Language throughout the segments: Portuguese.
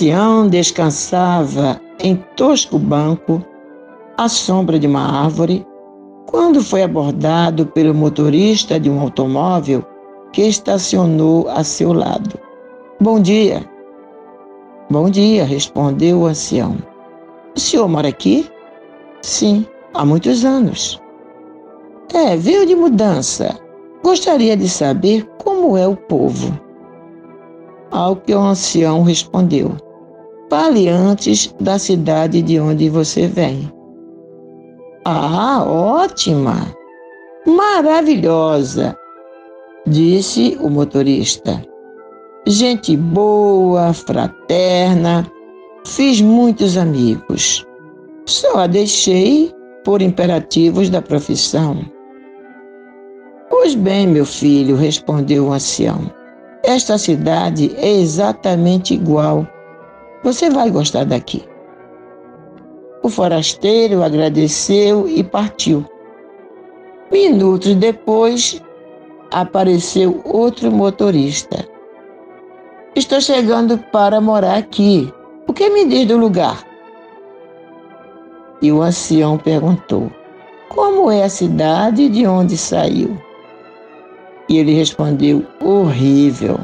Ancião descansava em tosco banco, à sombra de uma árvore, quando foi abordado pelo motorista de um automóvel que estacionou a seu lado. Bom dia. Bom dia, respondeu o ancião. O senhor mora aqui? Sim, há muitos anos. É, veio de mudança. Gostaria de saber como é o povo. Ao que o ancião respondeu: Fale antes da cidade de onde você vem. Ah, ótima! Maravilhosa! Disse o motorista. Gente boa, fraterna, fiz muitos amigos. Só a deixei por imperativos da profissão. Pois bem, meu filho, respondeu o ancião. Esta cidade é exatamente igual. Você vai gostar daqui. O forasteiro agradeceu e partiu. Minutos depois, apareceu outro motorista. Estou chegando para morar aqui. O que me diz do lugar? E o ancião perguntou: Como é a cidade de onde saiu? E ele respondeu: horrível.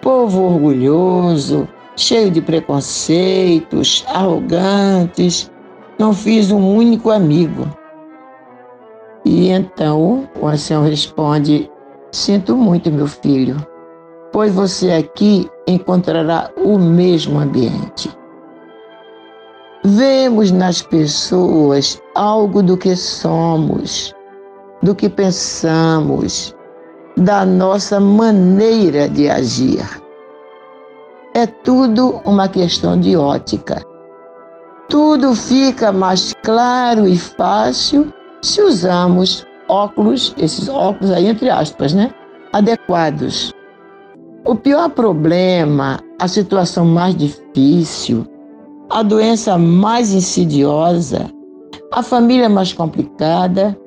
Povo orgulhoso, cheio de preconceitos, arrogantes, não fiz um único amigo. E então o ancião responde: Sinto muito, meu filho, pois você aqui encontrará o mesmo ambiente. Vemos nas pessoas algo do que somos, do que pensamos, da nossa maneira de agir. É tudo uma questão de ótica. Tudo fica mais claro e fácil se usamos óculos, esses óculos aí entre aspas, né? Adequados. O pior problema, a situação mais difícil, a doença mais insidiosa, a família mais complicada,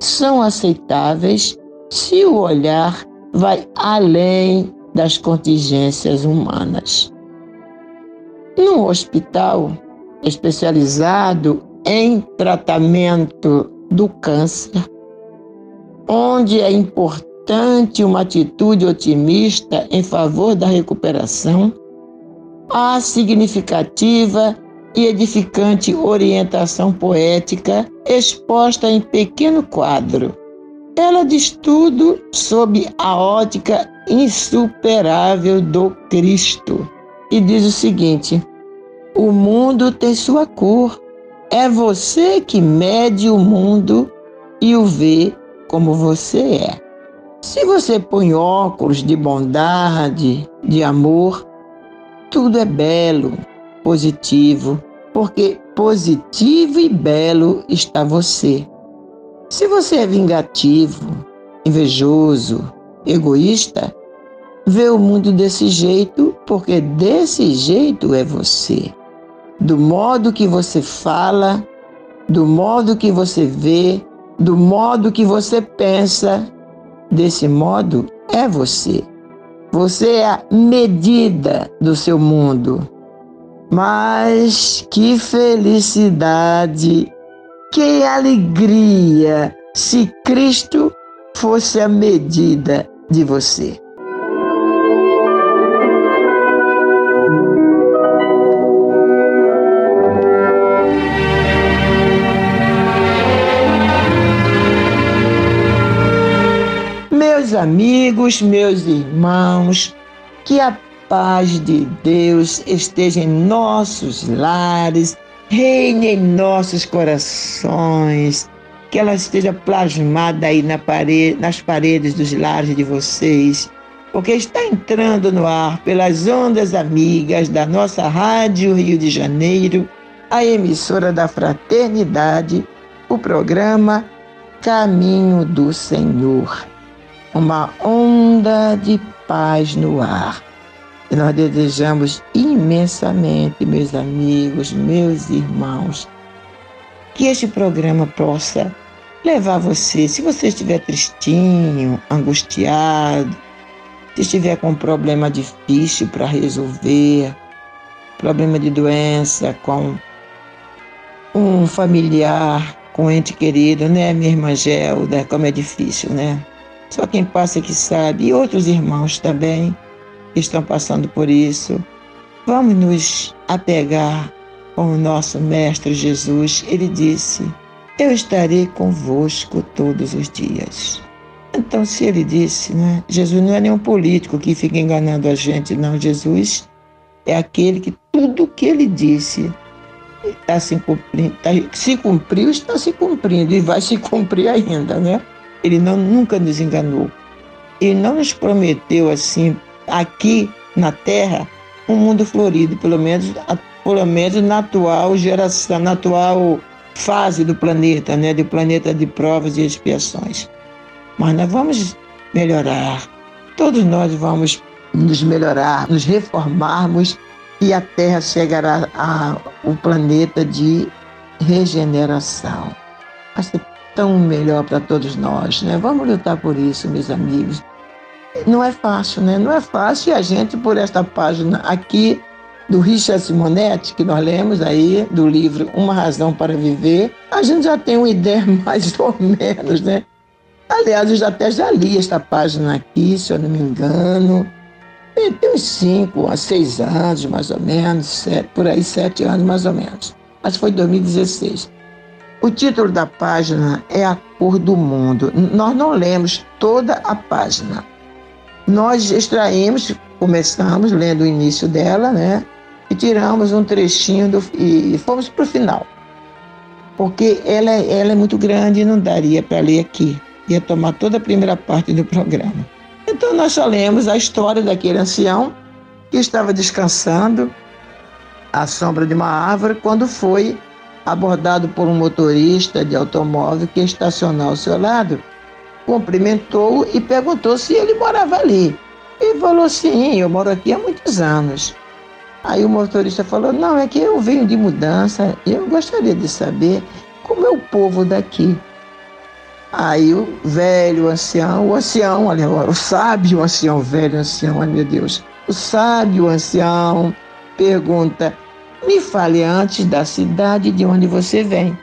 são aceitáveis se o olhar vai além das contingências humanas. Num hospital especializado em tratamento do câncer, onde é importante uma atitude otimista em favor da recuperação, a significativa e edificante orientação poética exposta em pequeno quadro ela diz tudo sob a ótica insuperável do Cristo. E diz o seguinte: o mundo tem sua cor. É você que mede o mundo e o vê como você é. Se você põe óculos de bondade, de amor, tudo é belo, positivo, porque positivo e belo está você. Se você é vingativo, invejoso, egoísta, vê o mundo desse jeito, porque desse jeito é você. Do modo que você fala, do modo que você vê, do modo que você pensa, desse modo é você. Você é a medida do seu mundo. Mas que felicidade, que alegria se Cristo fosse a medida de você. Amigos, meus irmãos, que a paz de Deus esteja em nossos lares, reine em nossos corações, que ela esteja plasmada aí na parede, nas paredes dos lares de vocês, porque está entrando no ar pelas ondas amigas da nossa Rádio Rio de Janeiro, a emissora da Fraternidade, o programa Caminho do Senhor. Uma onda de paz no ar e nós desejamos imensamente, meus amigos, meus irmãos, que este programa possa levar você, se você estiver tristinho, angustiado, se estiver com um problema difícil para resolver, problema de doença com um familiar, com um ente querido, né, minha irmã Gelda, como é difícil, né? Só quem passa que sabe, e outros irmãos também estão passando por isso. Vamos nos apegar com o nosso Mestre Jesus. Ele disse: Eu estarei convosco todos os dias. Então, se ele disse, né? Jesus não é nenhum político que fica enganando a gente, não. Jesus é aquele que tudo que ele disse está se cumprindo, tá, se cumpriu, está se cumprindo e vai se cumprir ainda, né? Ele não, nunca nos enganou. Ele não nos prometeu assim aqui na Terra um mundo florido, pelo menos, pelo menos na atual geração, na atual fase do planeta, né, do planeta de provas e expiações. Mas nós vamos melhorar. Todos nós vamos nos melhorar, nos reformarmos e a Terra chegará ao planeta de regeneração. Ser tão melhor para todos nós, né? Vamos lutar por isso, meus amigos. Não é fácil, né? Não é fácil e a gente, por esta página aqui do Richard Simonetti, que nós lemos aí, do livro Uma Razão para Viver, a gente já tem uma ideia mais ou menos, né? Aliás, eu já até já li esta página aqui, se eu não me engano. Tem, uns cinco a seis anos, mais ou menos, sete, por aí, sete anos, mais ou menos. Mas foi 2016. O título da página é A Cor do Mundo. Nós não lemos toda a página, nós extraímos, começamos lendo o início dela, né? E tiramos um trechinho do, e fomos para o final. Porque ela, ela é muito grande e não daria para ler aqui. Ia tomar toda a primeira parte do programa. Então nós só lemos a história daquele ancião que estava descansando à sombra de uma árvore quando foi abordado por um motorista de automóvel que estacionou ao seu lado cumprimentou e perguntou se ele morava ali. Ele falou: sim, eu moro aqui há muitos anos. Aí o motorista falou: não, é que eu venho de mudança e eu gostaria de saber como é o povo daqui. Aí o velho, o ancião, o ancião, olha, o sábio, ancião, velho, ancião, ai meu Deus. O sábio, ancião, pergunta: me fale antes da cidade de onde você vem.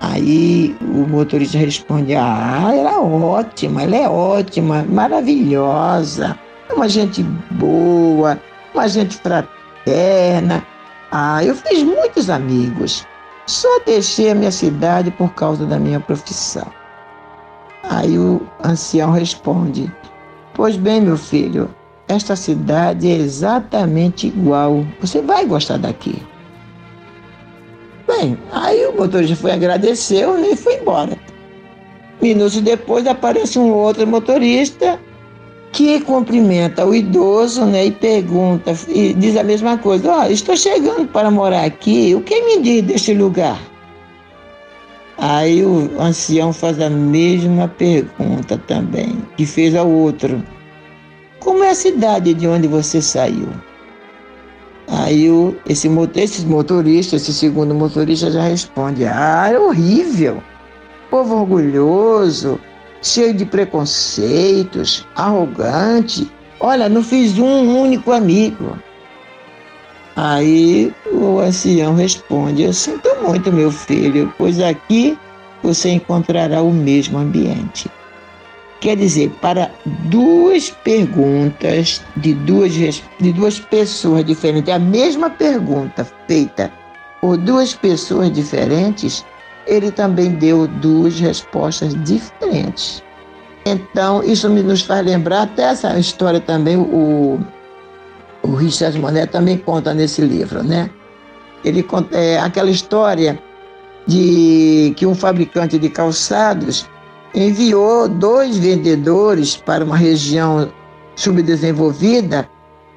Aí o motorista responde: Ah, ela é ótima, ela é ótima, maravilhosa, é uma gente boa, uma gente fraterna. Ah, eu fiz muitos amigos. Só deixei a minha cidade por causa da minha profissão. Aí o ancião responde: Pois bem, meu filho, esta cidade é exatamente igual. Você vai gostar daqui. Bem, aí o motorista foi agradeceu e foi embora. Minutos depois aparece um outro motorista que cumprimenta o idoso né, e pergunta, e diz a mesma coisa: oh, estou chegando para morar aqui, o que me diz deste lugar? Aí o ancião faz a mesma pergunta também, que fez ao outro: Como é a cidade de onde você saiu? Aí o, esse, esse motorista, esse segundo motorista já responde: Ah, é horrível, povo orgulhoso, cheio de preconceitos, arrogante. Olha, não fiz um único amigo. Aí o ancião responde: Eu sinto muito, meu filho, pois aqui você encontrará o mesmo ambiente. Quer dizer, para duas perguntas de duas, de duas pessoas diferentes, a mesma pergunta feita por duas pessoas diferentes, ele também deu duas respostas diferentes. Então, isso nos faz lembrar até essa história também, o, o Richard Monet também conta nesse livro, né? Ele conta é, aquela história de que um fabricante de calçados enviou dois vendedores para uma região subdesenvolvida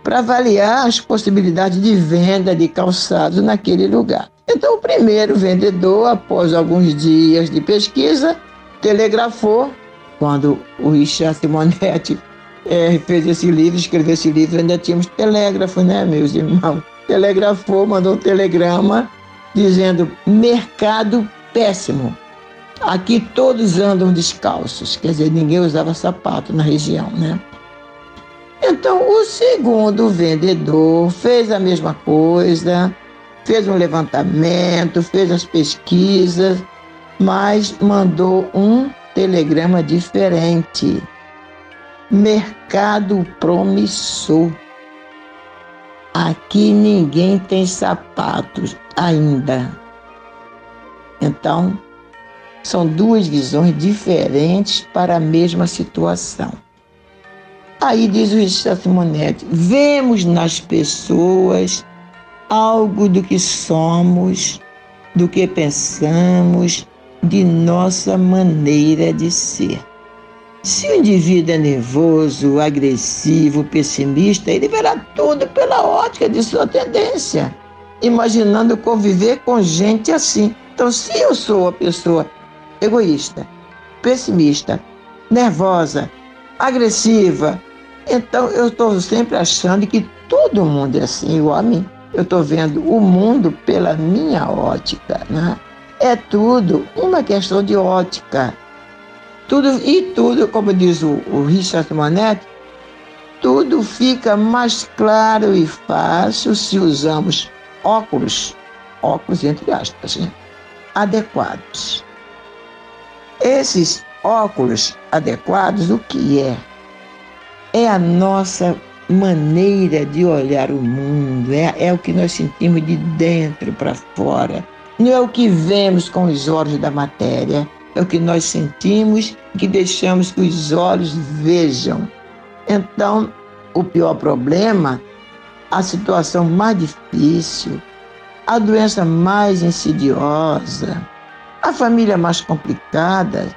para avaliar as possibilidades de venda de calçados naquele lugar. Então, o primeiro vendedor, após alguns dias de pesquisa, telegrafou, quando o Richard Simonetti é, fez esse livro, escreveu esse livro, ainda tínhamos telégrafo, né, meus irmãos? Telegrafou, mandou um telegrama dizendo: mercado péssimo. Aqui todos andam descalços, quer dizer, ninguém usava sapato na região, né? Então, o segundo vendedor fez a mesma coisa, fez um levantamento, fez as pesquisas, mas mandou um telegrama diferente. Mercado promissor. Aqui ninguém tem sapatos ainda. Então, são duas visões diferentes para a mesma situação. Aí diz o Richard Simonetti: vemos nas pessoas algo do que somos, do que pensamos, de nossa maneira de ser. Se o indivíduo é nervoso, agressivo, pessimista, ele verá tudo pela ótica de sua tendência, imaginando conviver com gente assim. Então, se eu sou a pessoa egoísta, pessimista, nervosa, agressiva, então eu estou sempre achando que todo mundo é assim, igual a mim. Eu estou vendo o mundo pela minha ótica, né? É tudo uma questão de ótica. Tudo, e tudo, como diz o, o Richard Monet, tudo fica mais claro e fácil se usamos óculos, óculos entre aspas, né? adequados. Esses óculos adequados, o que é? É a nossa maneira de olhar o mundo, é, é o que nós sentimos de dentro para fora. Não é o que vemos com os olhos da matéria, é o que nós sentimos que deixamos que os olhos vejam. Então, o pior problema, a situação mais difícil, a doença mais insidiosa, a família mais complicada,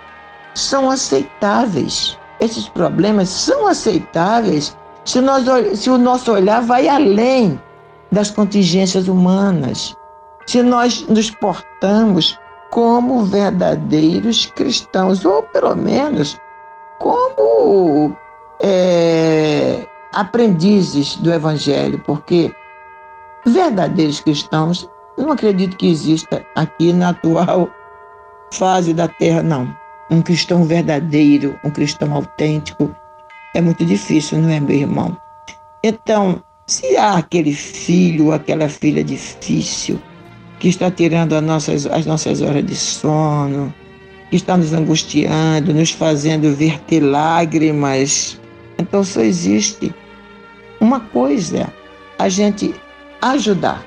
são aceitáveis. Esses problemas são aceitáveis se, nós, se o nosso olhar vai além das contingências humanas, se nós nos portamos como verdadeiros cristãos, ou pelo menos como é, aprendizes do Evangelho, porque verdadeiros cristãos, não acredito que exista aqui na atual fase da Terra, não. Um cristão verdadeiro, um cristão autêntico, é muito difícil, não é, meu irmão? Então, se há aquele filho, aquela filha difícil, que está tirando as nossas, as nossas horas de sono, que está nos angustiando, nos fazendo verter lágrimas, então só existe uma coisa: a gente ajudar.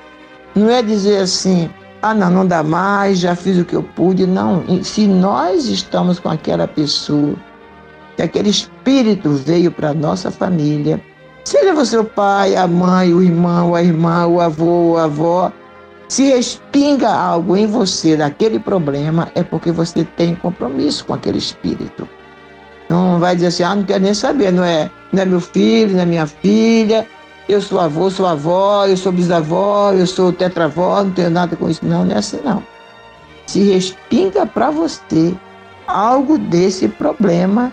Não é dizer assim, ah, não, não dá mais, já fiz o que eu pude. Não. Se nós estamos com aquela pessoa que aquele espírito veio para nossa família, seja você o pai, a mãe, o irmão, a irmã, o avô, a avó, se respinga algo em você daquele problema, é porque você tem compromisso com aquele espírito. Não vai dizer assim, ah, não quero nem saber, não é, não é meu filho, não é minha filha, eu sou avô, sou avó, eu sou bisavó, eu sou tetravó, não tenho nada com isso. Não, não é assim não. Se respinga para você algo desse problema,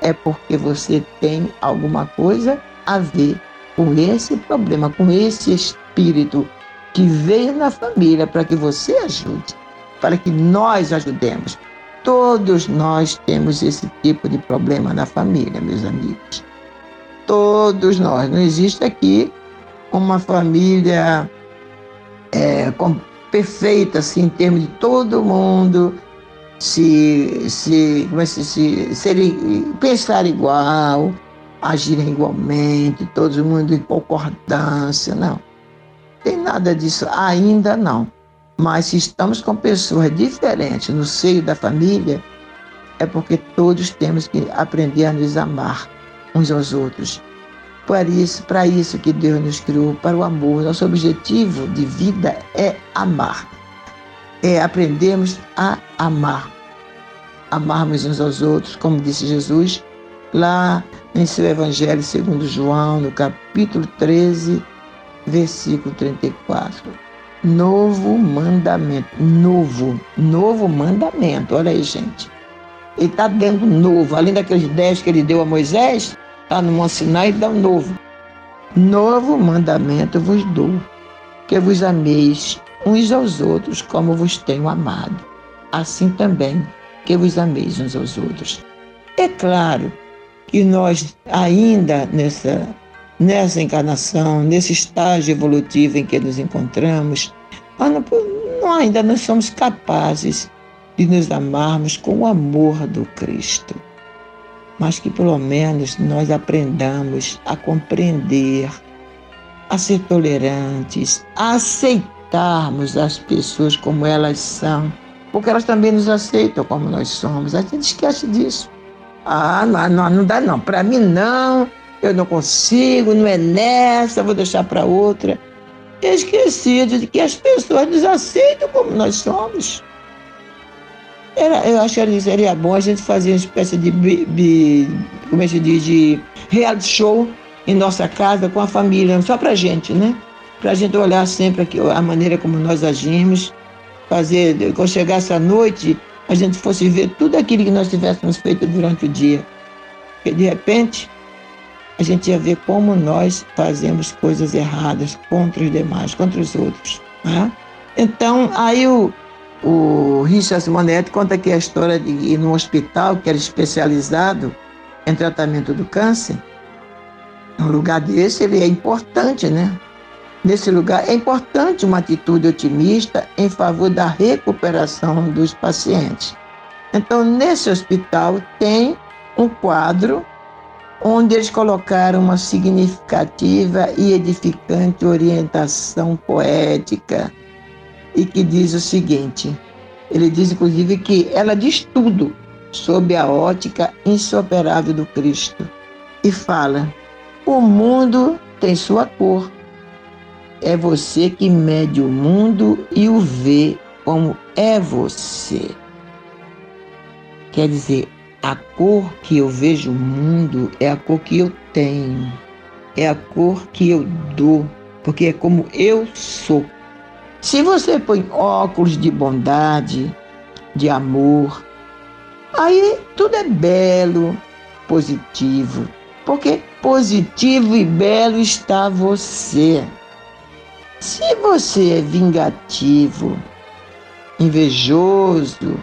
é porque você tem alguma coisa a ver com esse problema, com esse espírito que veio na família para que você ajude, para que nós ajudemos. Todos nós temos esse tipo de problema na família, meus amigos. Todos nós. Não existe aqui uma família é, com, perfeita, assim, em termos de todo mundo se, se, como é, se, se, se pensar igual, agirem igualmente, todo mundo em concordância, não. Tem nada disso ainda não. Mas se estamos com pessoas diferentes no seio da família, é porque todos temos que aprender a nos amar uns aos outros. Para isso, para isso que Deus nos criou, para o amor. Nosso objetivo de vida é amar. É aprendermos a amar. Amarmos uns aos outros, como disse Jesus lá em seu Evangelho segundo João, no capítulo 13, versículo 34. Novo mandamento, novo, novo mandamento. Olha aí, gente. Ele está dando novo, além daqueles dez que ele deu a Moisés, está no Monte Sinai dá um novo. Novo mandamento vos dou, que vos ameis uns aos outros como vos tenho amado. Assim também que vos ameis uns aos outros. É claro que nós ainda nessa nessa encarnação, nesse estágio evolutivo em que nos encontramos, ainda não somos capazes de nos amarmos com o amor do Cristo. Mas que pelo menos nós aprendamos a compreender, a ser tolerantes, a aceitarmos as pessoas como elas são, porque elas também nos aceitam como nós somos. A gente esquece disso. Ah, não, não, não dá não. Para mim não eu não consigo, não é nessa, vou deixar para outra. Esquecido de que as pessoas nos aceitam como nós somos. Era, eu acho que seria bom a gente fazer uma espécie de, de como é que diz, de reality show em nossa casa com a família, só para gente, né? Para a gente olhar sempre aqui, a maneira como nós agimos, fazer, quando chegasse a noite, a gente fosse ver tudo aquilo que nós tivéssemos feito durante o dia. Porque de repente a gente ia ver como nós fazemos coisas erradas contra os demais, contra os outros. Né? Então, aí o, o Richard Simonetti conta aqui a história de ir num hospital que era especializado em tratamento do câncer. Um lugar desse ele é importante, né? Nesse lugar é importante uma atitude otimista em favor da recuperação dos pacientes. Então, nesse hospital tem um quadro onde eles colocaram uma significativa e edificante orientação poética e que diz o seguinte: ele diz inclusive que ela diz tudo sob a ótica insuperável do Cristo e fala: o mundo tem sua cor. É você que mede o mundo e o vê como é você. Quer dizer, a cor que eu vejo o mundo é a cor que eu tenho, é a cor que eu dou, porque é como eu sou. Se você põe óculos de bondade, de amor, aí tudo é belo, positivo, porque positivo e belo está você. Se você é vingativo, invejoso,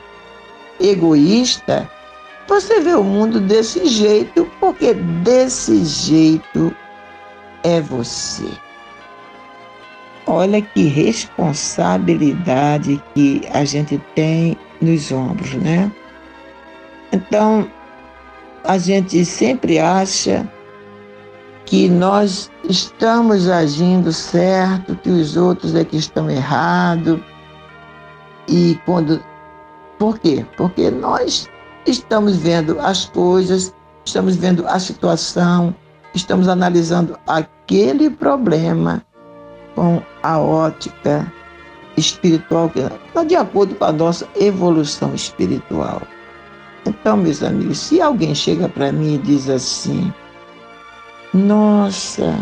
egoísta, você vê o mundo desse jeito, porque desse jeito é você. Olha que responsabilidade que a gente tem nos ombros, né? Então, a gente sempre acha que nós estamos agindo certo, que os outros é que estão errados. E quando. Por quê? Porque nós estamos vendo as coisas estamos vendo a situação, estamos analisando aquele problema com a ótica espiritual que está de acordo com a nossa evolução espiritual. Então, meus amigos, se alguém chega para mim e diz assim: Nossa,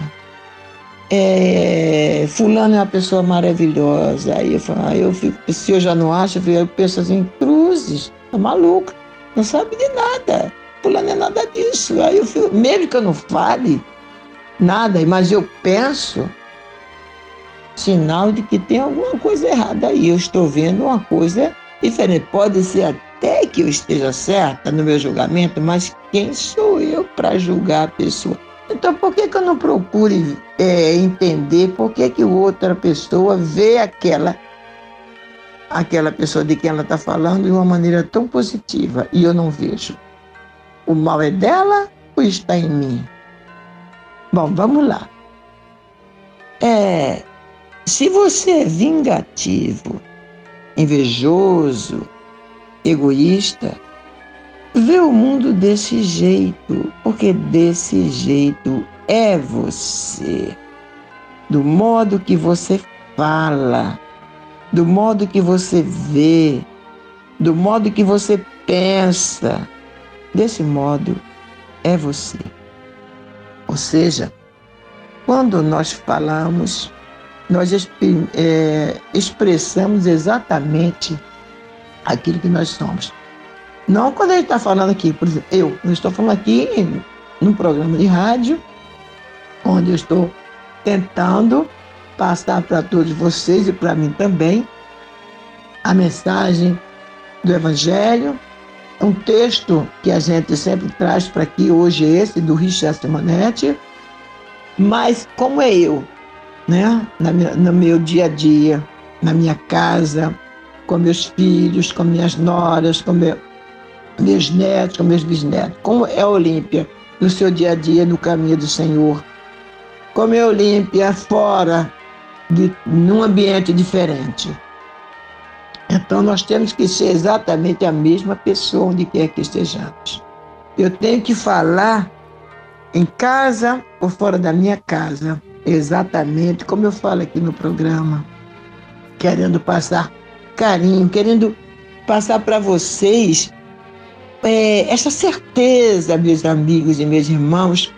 é, fulano é uma pessoa maravilhosa. Aí eu falo, eu fico, se eu já não acho, eu penso assim, cruzes, tá maluca, não sabe de nada. Fulano é nada disso. Aí eu fico, mesmo que eu não fale nada, mas eu penso, sinal de que tem alguma coisa errada aí. Eu estou vendo uma coisa diferente. Pode ser até que eu esteja certa no meu julgamento, mas quem sou eu para julgar a pessoa? Então, por que, que eu não procure é, entender por que, que outra pessoa vê aquela aquela pessoa de quem ela está falando de uma maneira tão positiva e eu não vejo? O mal é dela ou está em mim? Bom, vamos lá. É, se você é vingativo, invejoso, egoísta, vê o mundo desse jeito, porque desse jeito é você. Do modo que você fala, do modo que você vê, do modo que você pensa, desse modo é você. Ou seja, quando nós falamos, nós é, expressamos exatamente aquilo que nós somos. Não quando a gente está falando aqui, por exemplo, eu, eu estou falando aqui num programa de rádio, onde eu estou tentando passar para todos vocês e para mim também a mensagem do Evangelho, um texto que a gente sempre traz para aqui, hoje esse, do Richard Simonetti, mas como é eu, né? no meu dia a dia, na minha casa, com meus filhos, com minhas noras, com meu, meus netos, com meus bisnetos. Como é Olímpia no seu dia a dia no caminho do Senhor? Como é Olímpia fora, de, num ambiente diferente? Então nós temos que ser exatamente a mesma pessoa onde quer que estejamos. Eu tenho que falar em casa ou fora da minha casa, exatamente como eu falo aqui no programa, querendo passar carinho, querendo passar para vocês é, essa certeza, meus amigos e meus irmãos,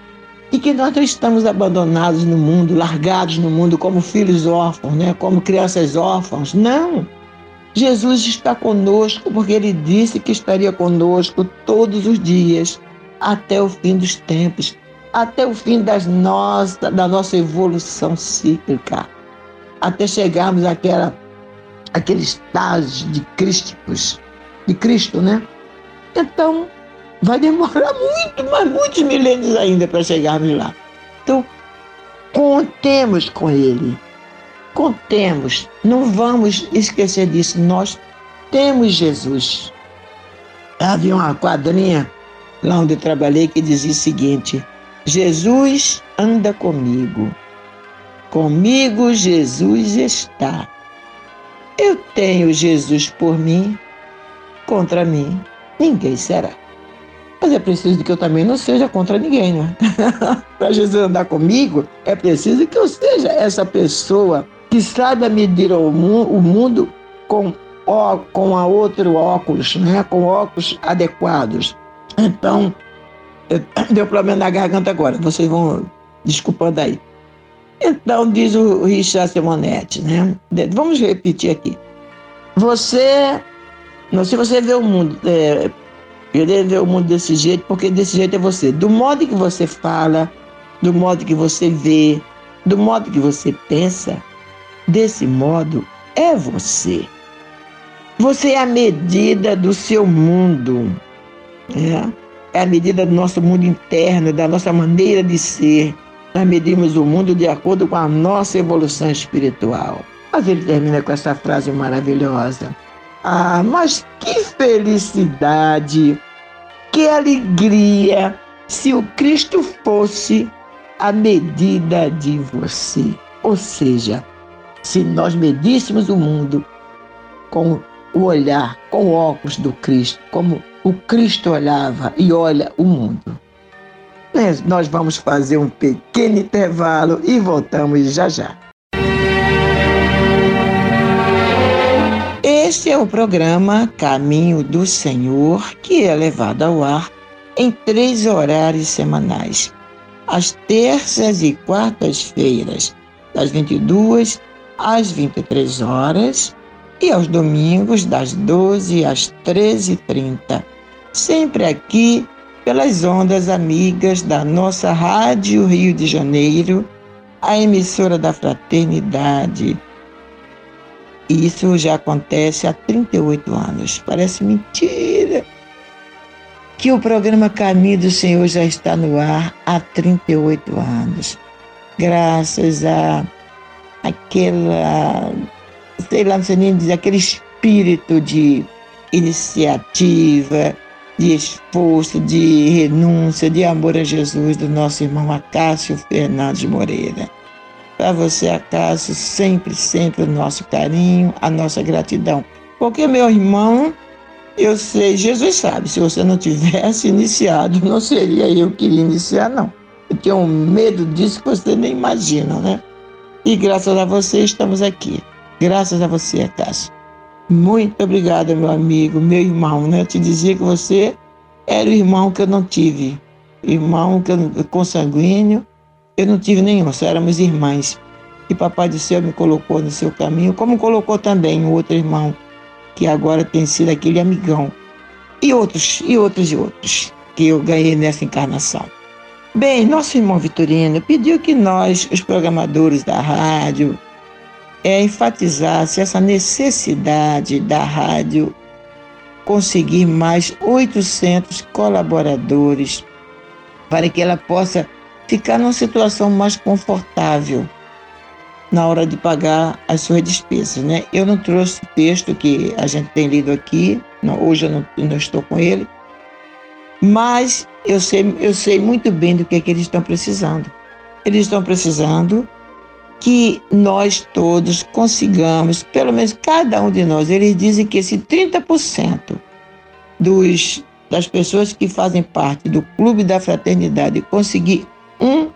de que nós não estamos abandonados no mundo, largados no mundo como filhos órfãos, né? como crianças órfãos. Não! Jesus está conosco porque ele disse que estaria conosco todos os dias até o fim dos tempos até o fim das nossa, da nossa evolução cíclica, até chegarmos àquela, àquele estágio de crísticos, de Cristo, né? Então, vai demorar muito, mas muitos milênios ainda para chegarmos lá. Então, contemos com Ele. Contemos. Não vamos esquecer disso. Nós temos Jesus. Havia uma quadrinha lá onde eu trabalhei que dizia o seguinte: Jesus anda comigo. Comigo Jesus está. Eu tenho Jesus por mim, contra mim ninguém será. Mas é preciso que eu também não seja contra ninguém, né? Para Jesus andar comigo, é preciso que eu seja essa pessoa que saiba medir o mundo com, com a outro óculos, né? com óculos adequados. Então, Deu problema na garganta agora, vocês vão desculpando aí. Então, diz o Richard Simonetti, né? Vamos repetir aqui. Você, se você vê o mundo, é, eu ver o mundo desse jeito, porque desse jeito é você. Do modo que você fala, do modo que você vê, do modo que você pensa, desse modo é você. Você é a medida do seu mundo. É é a medida do nosso mundo interno, da nossa maneira de ser. Nós medimos o mundo de acordo com a nossa evolução espiritual. Mas ele termina com essa frase maravilhosa. Ah, mas que felicidade, que alegria se o Cristo fosse a medida de você. Ou seja, se nós medíssemos o mundo com o olhar, com o óculos do Cristo, como o Cristo olhava e olha o mundo. Nós vamos fazer um pequeno intervalo e voltamos já já. Este é o programa Caminho do Senhor, que é levado ao ar em três horários semanais, às terças e quartas-feiras, das 22 às 23 horas, e aos domingos, das 12 às 13h30, sempre aqui pelas ondas amigas da nossa Rádio Rio de Janeiro, a emissora da Fraternidade. Isso já acontece há 38 anos. Parece mentira que o programa Caminho do Senhor já está no ar há 38 anos. Graças a aquela, sei lá, não sei nem dizer, aquele espírito de iniciativa, de esforço, de renúncia, de amor a Jesus do nosso irmão Acácio Fernandes Moreira. Para você, Acácio, sempre, sempre o nosso carinho, a nossa gratidão. Porque, meu irmão, eu sei, Jesus sabe, se você não tivesse iniciado, não seria eu que iria iniciar, não. Eu tenho um medo disso que você nem imagina, né? E graças a você estamos aqui. Graças a você, Acácio. Muito obrigada, meu amigo, meu irmão. Né? Eu te dizia que você era o irmão que eu não tive. Irmão que eu, consanguíneo, eu não tive nenhum, só éramos irmãs. E Papai do Céu me colocou no seu caminho, como colocou também um outro irmão, que agora tem sido aquele amigão. E outros, e outros, e outros, que eu ganhei nessa encarnação. Bem, nosso irmão Vitorino pediu que nós, os programadores da rádio, é, enfatizasse essa necessidade da rádio conseguir mais 800 colaboradores para que ela possa ficar numa situação mais confortável na hora de pagar as suas despesas, né? Eu não trouxe o texto que a gente tem lido aqui, não, hoje eu não, não, estou com ele, mas eu sei, eu sei muito bem do que, é que eles estão precisando. Eles estão precisando que nós todos consigamos, pelo menos cada um de nós, eles dizem que esse 30% dos, das pessoas que fazem parte do clube da fraternidade conseguir um,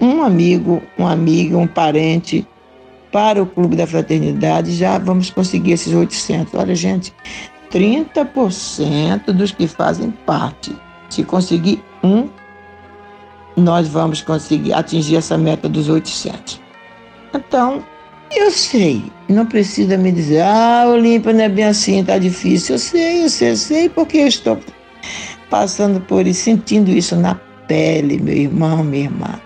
um amigo, um amigo, um parente para o clube da fraternidade, já vamos conseguir esses 800. Olha, gente, 30% dos que fazem parte, se conseguir um, nós vamos conseguir atingir essa meta dos 800. Então, eu sei, não precisa me dizer, ah, Olímpia não é bem assim, tá difícil. Eu sei, eu sei, eu sei, porque eu estou passando por isso, sentindo isso na pele, meu irmão, minha irmã.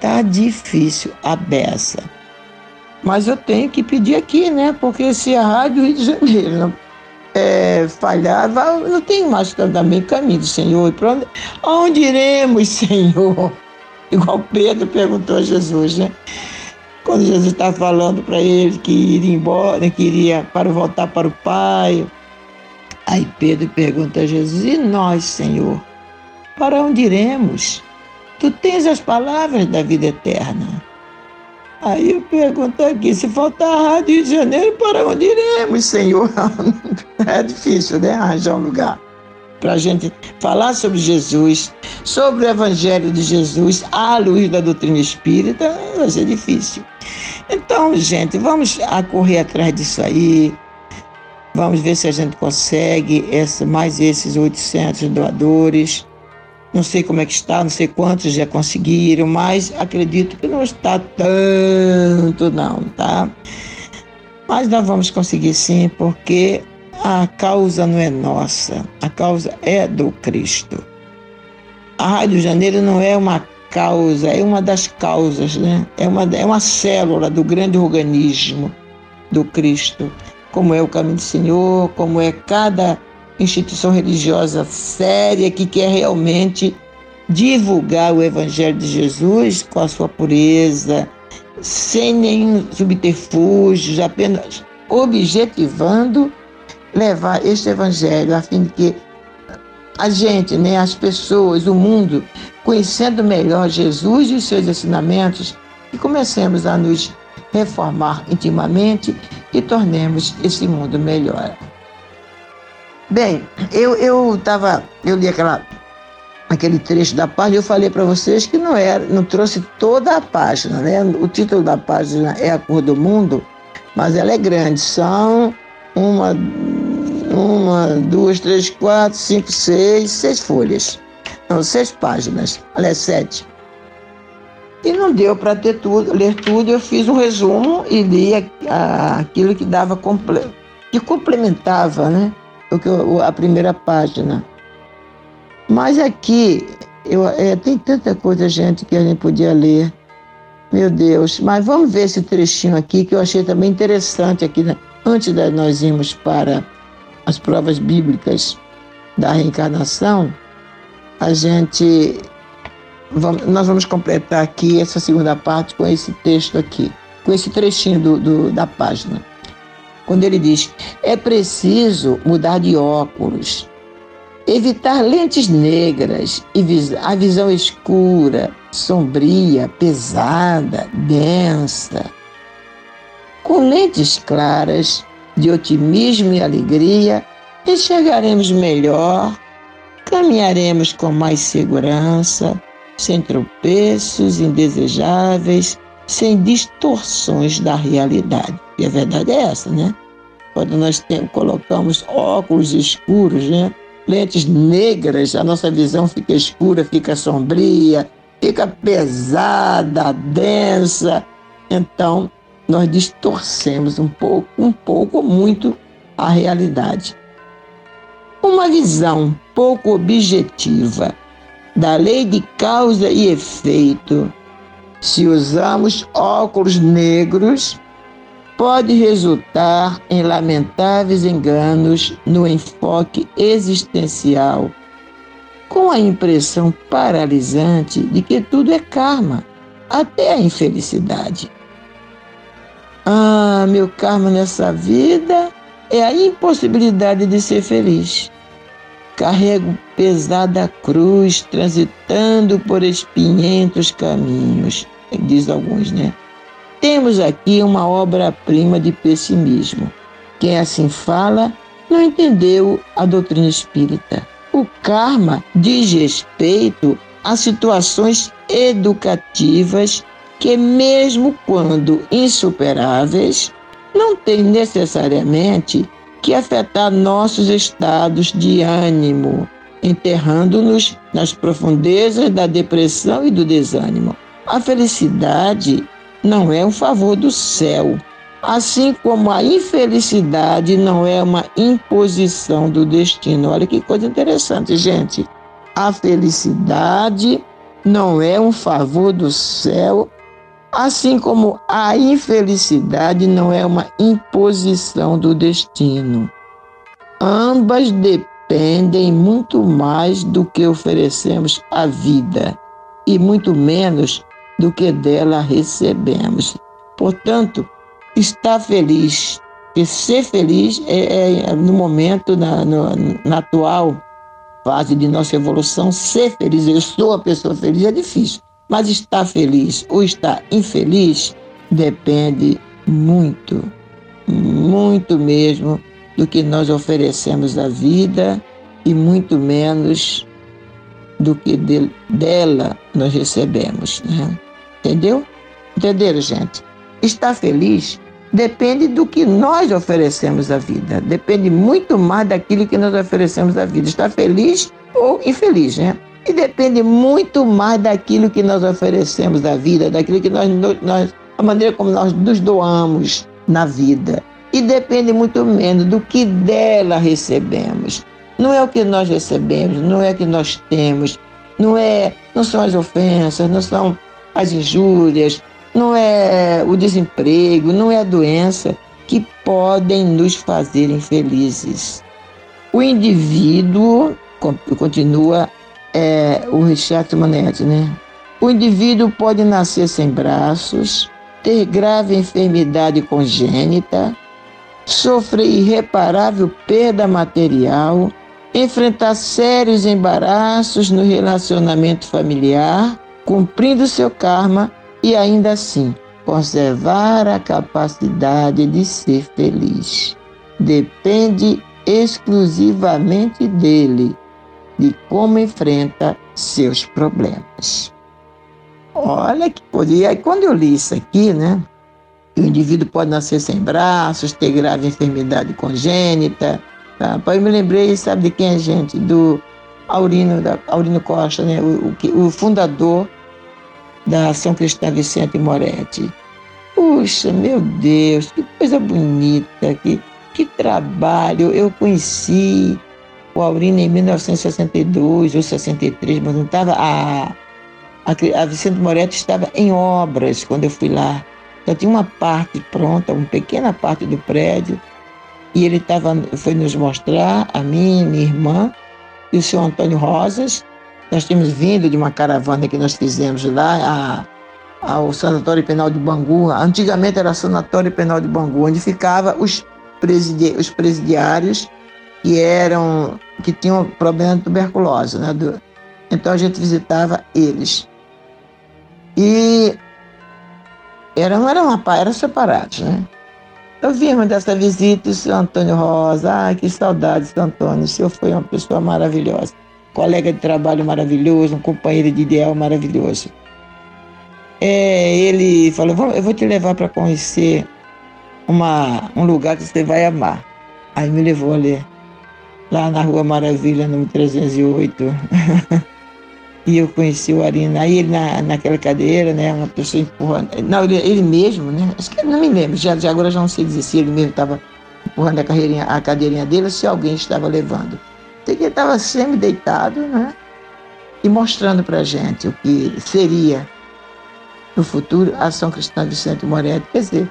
Tá difícil a beça. Mas eu tenho que pedir aqui, né? Porque se a Rádio Rio de Janeiro não, é, falhar, não tem mais também caminho do Senhor. E para onde, onde iremos, Senhor? Igual Pedro perguntou a Jesus, né? Quando Jesus está falando para ele que iria embora, que iria para voltar para o Pai. Aí Pedro pergunta a Jesus: E nós, Senhor, para onde iremos? Tu tens as palavras da vida eterna. Aí eu pergunto aqui, se faltar a Rádio de Janeiro, para onde iremos, Senhor? É difícil, né? Arranjar um lugar para a gente falar sobre Jesus, sobre o Evangelho de Jesus à luz da doutrina espírita, vai ser difícil. Então, gente, vamos correr atrás disso aí. Vamos ver se a gente consegue essa, mais esses 800 doadores. Não sei como é que está, não sei quantos já conseguiram, mas acredito que não está tanto não, tá? Mas nós vamos conseguir sim, porque a causa não é nossa, a causa é do Cristo. A Rádio Janeiro não é uma causa, é uma das causas, né? É uma, é uma célula do grande organismo do Cristo, como é o Caminho do Senhor, como é cada instituição religiosa séria que quer realmente divulgar o Evangelho de Jesus com a sua pureza, sem nenhum subterfúgio, apenas objetivando levar este evangelho a fim de que a gente, né, as pessoas, o mundo, conhecendo melhor Jesus e os seus ensinamentos, que comecemos a nos reformar intimamente e tornemos esse mundo melhor. Bem, eu eu tava, eu li aquela aquele trecho da página, eu falei para vocês que não era, não trouxe toda a página, né? O título da página é A Cor do Mundo, mas ela é grande. São uma, uma, duas, três, quatro, cinco, seis, seis folhas. Não, seis páginas. Ela é sete. E não deu para ter tudo, ler tudo. Eu fiz um resumo e li a, a, aquilo que dava que complementava, né? O que a primeira página. Mas aqui eu, é, tem tanta coisa, gente, que a gente podia ler. Meu Deus, mas vamos ver esse trechinho aqui que eu achei também interessante aqui, né? antes de nós irmos para as provas bíblicas da reencarnação, a gente vamos, nós vamos completar aqui essa segunda parte com esse texto aqui, com esse trechinho do, do, da página. Quando ele diz: é preciso mudar de óculos, evitar lentes negras e a visão escura, sombria, pesada, densa. Com lentes claras, de otimismo e alegria, enxergaremos melhor, caminharemos com mais segurança, sem tropeços indesejáveis, sem distorções da realidade. E a verdade é essa, né? Quando nós tem, colocamos óculos escuros, né? lentes negras, a nossa visão fica escura, fica sombria, fica pesada, densa. Então, nós distorcemos um pouco, um pouco muito a realidade. Uma visão pouco objetiva da lei de causa e efeito, se usamos óculos negros, pode resultar em lamentáveis enganos no enfoque existencial, com a impressão paralisante de que tudo é karma, até a infelicidade. Ah, meu karma nessa vida é a impossibilidade de ser feliz. Carrego pesada cruz, transitando por espinhentos caminhos, diz alguns, né? Temos aqui uma obra-prima de pessimismo. Quem assim fala não entendeu a doutrina espírita. O karma diz respeito a situações educativas que, mesmo quando insuperáveis, não têm necessariamente que afetar nossos estados de ânimo, enterrando-nos nas profundezas da depressão e do desânimo. A felicidade não é um favor do céu, assim como a infelicidade não é uma imposição do destino. Olha que coisa interessante, gente. A felicidade não é um favor do céu, assim como a infelicidade não é uma imposição do destino. Ambas dependem muito mais do que oferecemos à vida e muito menos do que dela recebemos. Portanto, estar feliz, e ser feliz é, é no momento, na, no, na atual fase de nossa evolução, ser feliz, eu sou a pessoa feliz, é difícil. Mas estar feliz ou estar infeliz depende muito, muito mesmo do que nós oferecemos à vida e muito menos do que de, dela nós recebemos. Né? Entendeu? Entenderam, gente? Estar feliz depende do que nós oferecemos à vida. Depende muito mais daquilo que nós oferecemos à vida. Estar feliz ou infeliz, né? E depende muito mais daquilo que nós oferecemos à vida, daquilo que nós, nós a maneira como nós nos doamos na vida. E depende muito menos do que dela recebemos. Não é o que nós recebemos, não é o que nós temos, não é, não são as ofensas, não são as injúrias, não é o desemprego, não é a doença que podem nos fazer infelizes. O indivíduo, continua é, o Richard Manetti, né? O indivíduo pode nascer sem braços, ter grave enfermidade congênita, sofrer irreparável perda material, enfrentar sérios embaraços no relacionamento familiar cumprindo seu karma e ainda assim conservar a capacidade de ser feliz. Depende exclusivamente dele, de como enfrenta seus problemas. Olha que poder. Aí quando eu li isso aqui, né? Que o indivíduo pode nascer sem braços, ter grave enfermidade congênita. Tá? Eu me lembrei, sabe de quem é gente? Do Aurino, da, Aurino Costa, né? o, o, o fundador da São Cristã Vicente Moretti. Puxa, meu Deus, que coisa bonita, que, que trabalho. Eu conheci o Aurino em 1962 ou 63, mas não estava. A, a, Vicente Moretti estava em obras quando eu fui lá. Já tinha uma parte pronta, uma pequena parte do prédio, e ele tava, foi nos mostrar, a mim, minha irmã, e o senhor Antônio Rosas. Nós tínhamos vindo de uma caravana que nós fizemos lá a, ao Sanatório Penal de Bangu. Antigamente era Sanatório Penal de Bangu, onde ficava os, presidi os presidiários que eram que tinham problema de tuberculose, né? Do, então a gente visitava eles. E era, era uma eram separados, né? Eu vimos dessa visita o senhor Antônio Rosa. Ai, que saudade, senhor Antônio. O senhor foi uma pessoa maravilhosa. Colega de trabalho maravilhoso, um companheiro de ideal maravilhoso. É, ele falou: Eu vou te levar para conhecer uma, um lugar que você vai amar. Aí me levou ali, lá na Rua Maravilha, número 308. E eu conheci o Arina, aí ele na, naquela cadeira, né, uma pessoa empurrando, não, ele, ele mesmo, né, acho que não me lembro, já, já agora já não sei dizer se ele mesmo estava empurrando a, carreirinha, a cadeirinha dele ou se alguém estava levando. Que ele estava semi-deitado, né, e mostrando para gente o que seria no futuro a São Cristã Vicente Moretti. Quer dizer,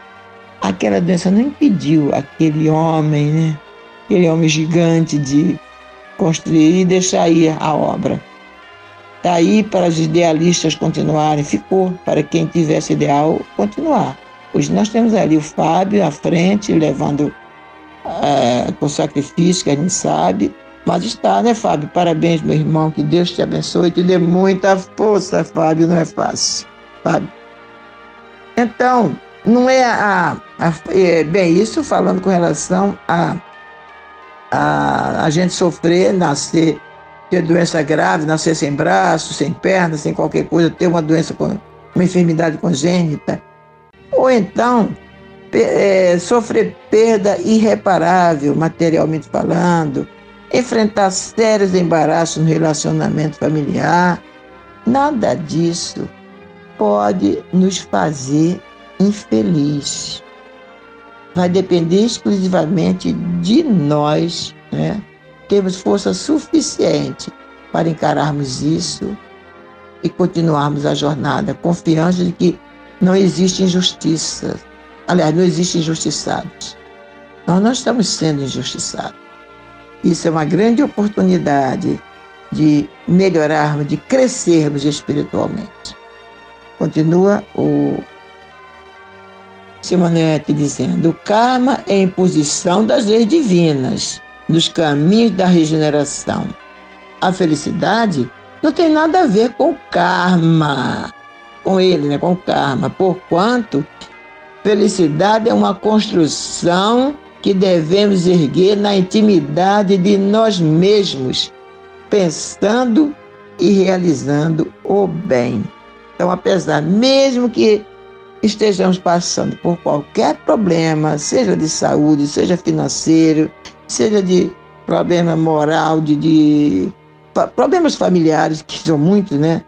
aquela doença não impediu aquele homem, né, aquele homem gigante de construir e deixar ir a obra Está aí para os idealistas continuarem, ficou para quem tivesse ideal continuar. Hoje nós temos ali o Fábio à frente, levando é, com sacrifício, que a gente sabe. Mas está, né, Fábio? Parabéns, meu irmão. Que Deus te abençoe e te dê muita força, Fábio. Não é fácil, Fábio. Então, não é a. a é, bem, isso falando com relação a, a, a gente sofrer, nascer ter doença grave, nascer sem braço, sem perna, sem qualquer coisa, ter uma doença, uma enfermidade congênita. Ou então, é, sofrer perda irreparável, materialmente falando, enfrentar sérios embaraços no relacionamento familiar. Nada disso pode nos fazer infeliz. Vai depender exclusivamente de nós, né? temos força suficiente para encararmos isso e continuarmos a jornada, confiantes de que não existe injustiça. Aliás, não existe injustiçados. Nós não estamos sendo injustiçados. Isso é uma grande oportunidade de melhorarmos, de crescermos espiritualmente. Continua o Simonetti dizendo: o karma é imposição das leis divinas nos caminhos da regeneração. A felicidade não tem nada a ver com o karma, com ele, né, com o karma, porquanto felicidade é uma construção que devemos erguer na intimidade de nós mesmos, pensando e realizando o bem. Então, apesar, mesmo que estejamos passando por qualquer problema, seja de saúde, seja financeiro, seja de problema moral, de, de problemas familiares, que são muitos, né?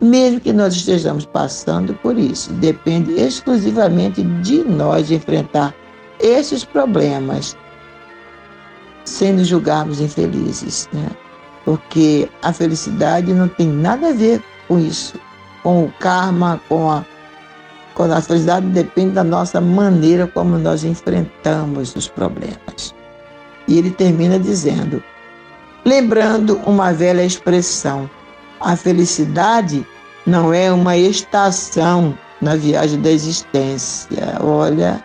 Mesmo que nós estejamos passando por isso, depende exclusivamente de nós enfrentar esses problemas sem nos julgarmos infelizes, né? Porque a felicidade não tem nada a ver com isso, com o karma, com a com a felicidade depende da nossa maneira como nós enfrentamos os problemas. E ele termina dizendo, lembrando uma velha expressão: a felicidade não é uma estação na viagem da existência. Olha,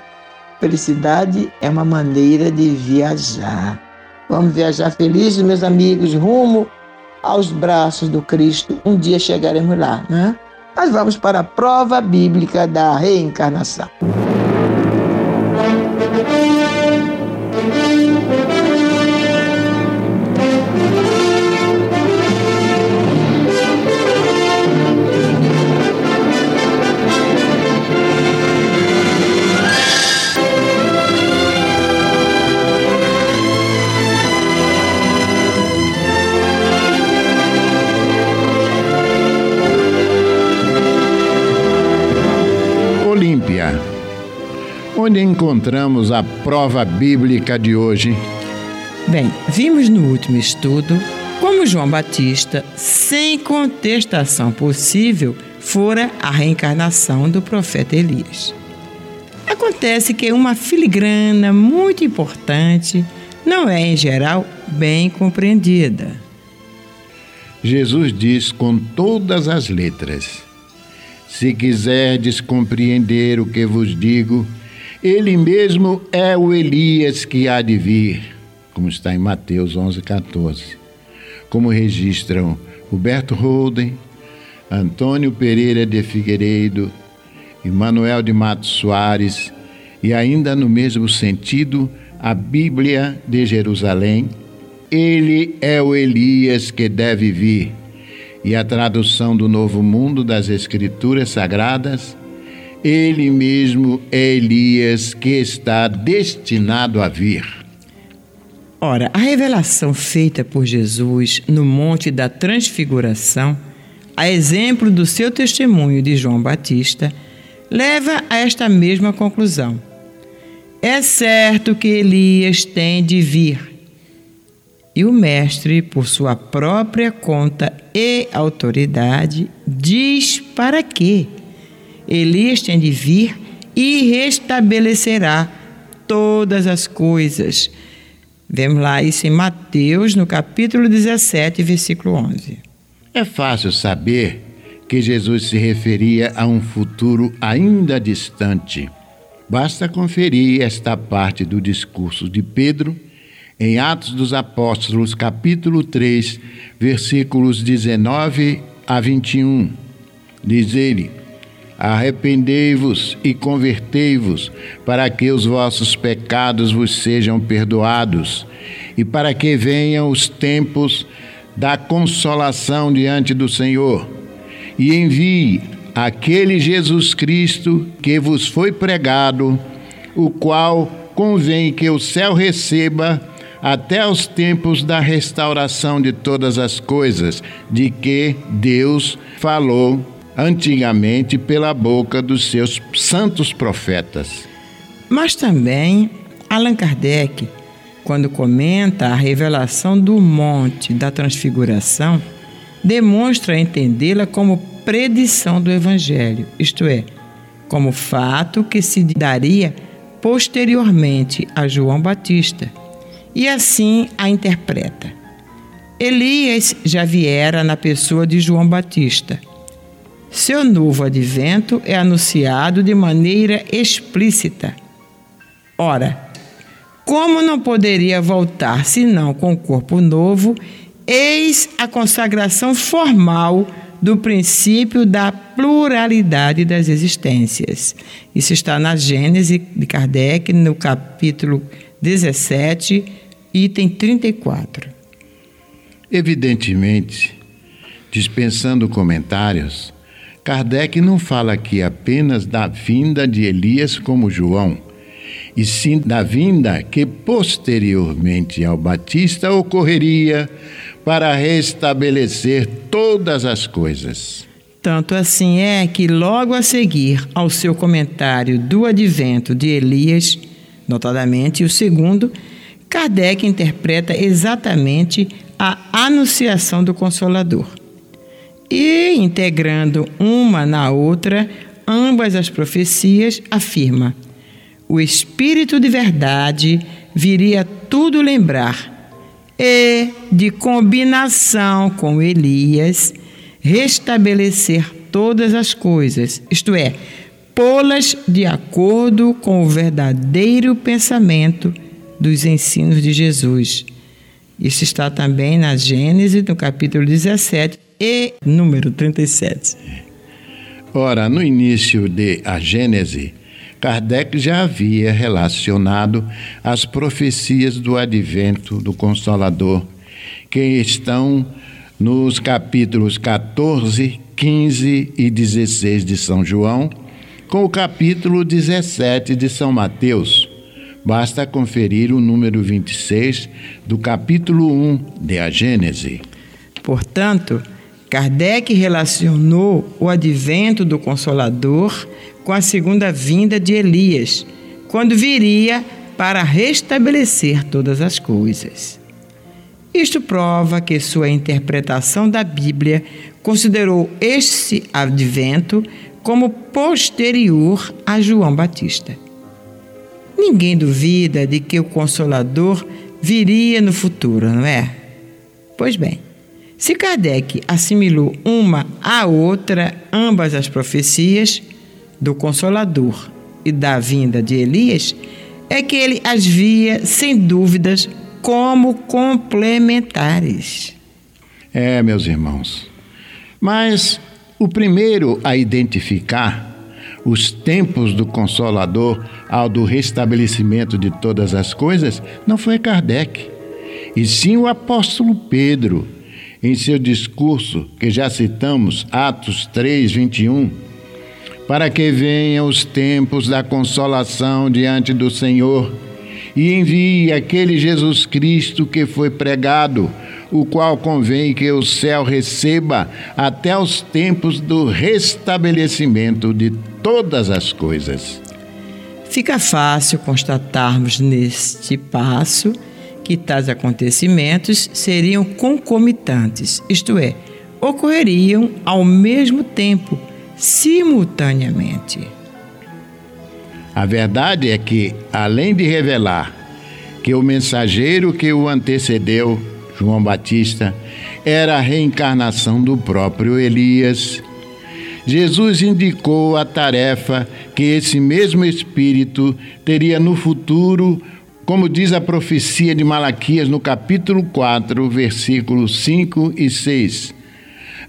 felicidade é uma maneira de viajar. Vamos viajar felizes, meus amigos, rumo aos braços do Cristo. Um dia chegaremos lá, né? Mas vamos para a prova bíblica da reencarnação. Onde encontramos a prova bíblica de hoje. Bem, vimos no último estudo como João Batista, sem contestação possível, fora a reencarnação do profeta Elias. Acontece que uma filigrana muito importante não é, em geral, bem compreendida. Jesus diz com todas as letras: Se quiserdes compreender o que vos digo, ele mesmo é o Elias que há de vir, como está em Mateus 11, 14 como registram Roberto Holden, Antônio Pereira de Figueiredo e Manuel de Matos Soares, e ainda no mesmo sentido, a Bíblia de Jerusalém. Ele é o Elias que deve vir. E a tradução do Novo Mundo das Escrituras Sagradas, ele mesmo é Elias que está destinado a vir. Ora, a revelação feita por Jesus no Monte da Transfiguração, a exemplo do seu testemunho de João Batista, leva a esta mesma conclusão. É certo que Elias tem de vir. E o Mestre, por sua própria conta e autoridade, diz para quê? Elias tem de vir e restabelecerá todas as coisas Vemos lá isso em Mateus, no capítulo 17, versículo 11. É fácil saber que Jesus se referia a um futuro ainda distante. Basta conferir esta parte do discurso de Pedro em Atos dos Apóstolos, capítulo 3, versículos 19 a 21. Diz ele: Arrependei-vos e convertei-vos, para que os vossos pecados vos sejam perdoados, e para que venham os tempos da consolação diante do Senhor, e envie aquele Jesus Cristo que vos foi pregado, o qual convém que o céu receba até os tempos da restauração de todas as coisas, de que Deus falou antigamente pela boca dos seus santos profetas. Mas também Allan Kardec, quando comenta a revelação do monte da transfiguração, demonstra entendê-la como predição do Evangelho, isto é, como fato que se daria posteriormente a João Batista, e assim a interpreta. Elias já viera na pessoa de João Batista seu novo advento é anunciado de maneira explícita. Ora, como não poderia voltar senão com corpo novo, eis a consagração formal do princípio da pluralidade das existências. Isso está na Gênese de Kardec, no capítulo 17, item 34. Evidentemente, dispensando comentários, Kardec não fala aqui apenas da vinda de Elias como João, e sim da vinda que posteriormente ao Batista ocorreria para restabelecer todas as coisas. Tanto assim é que, logo a seguir ao seu comentário do advento de Elias, notadamente o segundo, Kardec interpreta exatamente a anunciação do Consolador e integrando uma na outra, ambas as profecias afirma: o Espírito de verdade viria tudo lembrar e, de combinação com Elias, restabelecer todas as coisas, isto é, pô-las de acordo com o verdadeiro pensamento dos ensinos de Jesus. Isso está também na Gênesis, no capítulo 17, e número 37. Ora, no início de A Gênese, Kardec já havia relacionado as profecias do advento do Consolador, que estão nos capítulos 14, 15 e 16 de São João, com o capítulo 17 de São Mateus. Basta conferir o número 26 do capítulo 1 de A Gênese. Portanto, Kardec relacionou o advento do Consolador com a segunda vinda de Elias, quando viria para restabelecer todas as coisas. Isto prova que sua interpretação da Bíblia considerou este advento como posterior a João Batista. Ninguém duvida de que o Consolador viria no futuro, não é? Pois bem, se Kardec assimilou uma à outra ambas as profecias do Consolador e da vinda de Elias, é que ele as via, sem dúvidas, como complementares. É, meus irmãos. Mas o primeiro a identificar os tempos do Consolador ao do restabelecimento de todas as coisas não foi Kardec, e sim o apóstolo Pedro, em seu discurso que já citamos, Atos 3, 21, para que venham os tempos da consolação diante do Senhor e envie aquele Jesus Cristo que foi pregado, o qual convém que o céu receba até os tempos do restabelecimento de todas as coisas. Fica fácil constatarmos neste passo que tais acontecimentos seriam concomitantes, isto é, ocorreriam ao mesmo tempo, simultaneamente. A verdade é que, além de revelar que o mensageiro que o antecedeu, João Batista, era a reencarnação do próprio Elias, Jesus indicou a tarefa que esse mesmo Espírito teria no futuro, como diz a profecia de Malaquias no capítulo 4, versículos 5 e 6.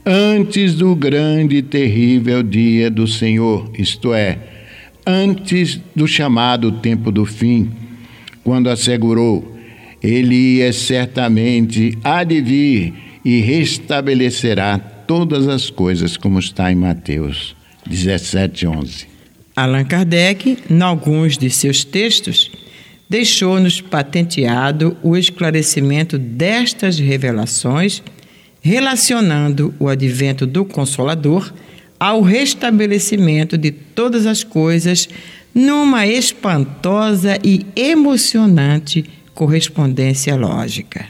Antes do grande e terrível dia do Senhor, isto é, antes do chamado tempo do fim, quando assegurou: Elias certamente há de vir e restabelecerá todas as coisas, como está em Mateus 17, 11. Allan Kardec, em alguns de seus textos, deixou-nos patenteado o esclarecimento destas revelações, relacionando o advento do Consolador ao restabelecimento de todas as coisas numa espantosa e emocionante correspondência lógica.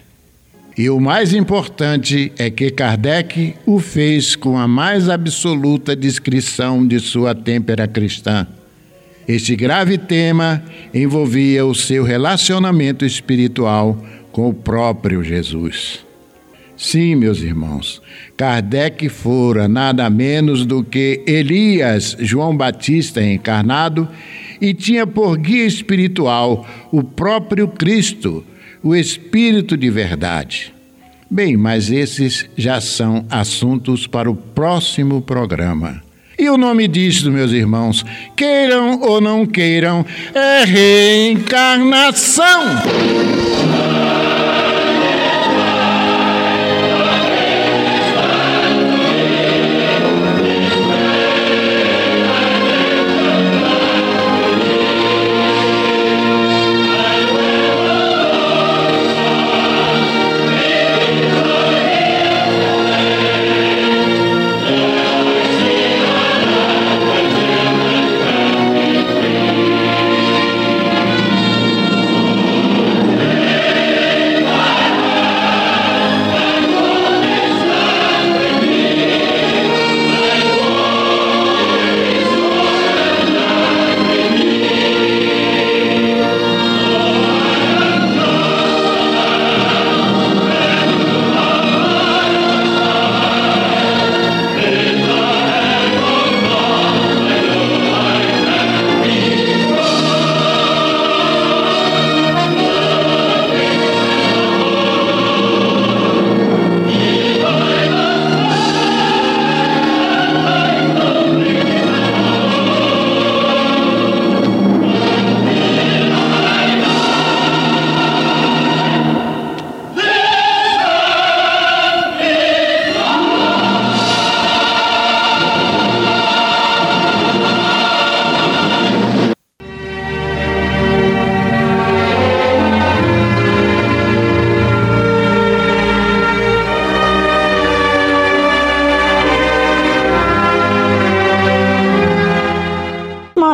E o mais importante é que Kardec o fez com a mais absoluta descrição de sua têmpera cristã. Este grave tema envolvia o seu relacionamento espiritual com o próprio Jesus. Sim, meus irmãos, Kardec fora nada menos do que Elias, João Batista encarnado, e tinha por guia espiritual o próprio Cristo, o Espírito de verdade. Bem, mas esses já são assuntos para o próximo programa. E o nome disso, meus irmãos, queiram ou não queiram, é reencarnação.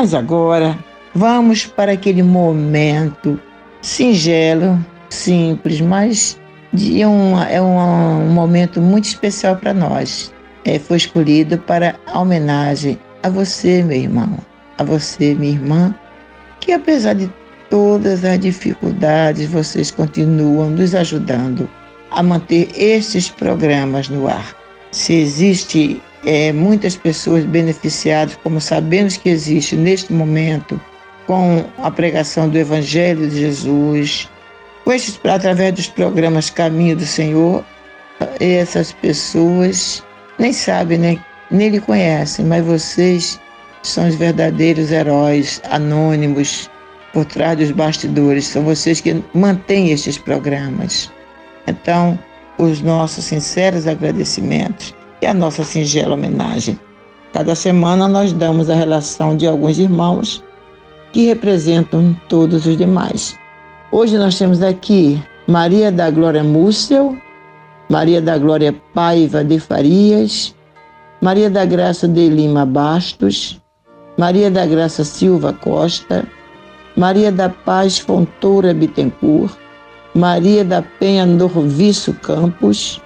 Mas agora vamos para aquele momento singelo, simples, mas de é um, um momento muito especial para nós. É, foi escolhido para a homenagem a você, meu irmão, a você, minha irmã, que apesar de todas as dificuldades, vocês continuam nos ajudando a manter estes programas no ar. Se existe é, muitas pessoas beneficiadas, como sabemos que existe neste momento, com a pregação do Evangelho de Jesus, com estes, através dos programas Caminho do Senhor, essas pessoas nem sabem, nem, nem lhe conhecem, mas vocês são os verdadeiros heróis anônimos por trás dos bastidores. São vocês que mantêm estes programas. Então, os nossos sinceros agradecimentos e a nossa singela homenagem. Cada semana nós damos a relação de alguns irmãos que representam todos os demais. Hoje nós temos aqui Maria da Glória Múcio, Maria da Glória Paiva de Farias, Maria da Graça de Lima Bastos, Maria da Graça Silva Costa, Maria da Paz Fontoura Bittencourt, Maria da Penha Norviço Campos,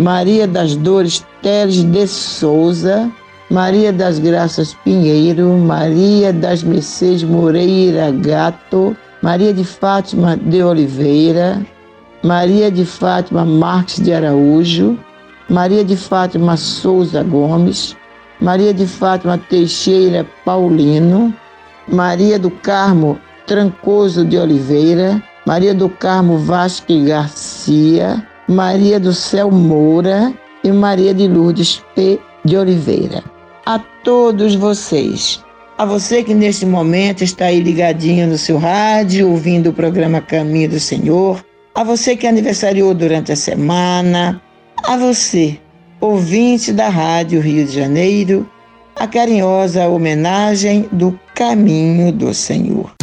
Maria das Dores Teles de Souza, Maria das Graças Pinheiro, Maria das Mercedes Moreira Gato, Maria de Fátima de Oliveira, Maria de Fátima Marques de Araújo, Maria de Fátima Souza Gomes, Maria de Fátima Teixeira Paulino, Maria do Carmo Trancoso de Oliveira, Maria do Carmo Vasque Garcia, Maria do Céu Moura e Maria de Lourdes P. de Oliveira. A todos vocês, a você que neste momento está aí ligadinho no seu rádio, ouvindo o programa Caminho do Senhor, a você que aniversariou durante a semana, a você ouvinte da Rádio Rio de Janeiro, a carinhosa homenagem do Caminho do Senhor.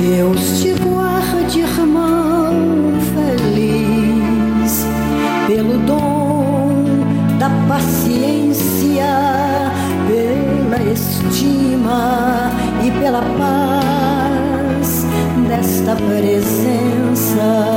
Deus te guarde, irmão feliz, pelo dom da paciência, pela estima e pela paz desta presença.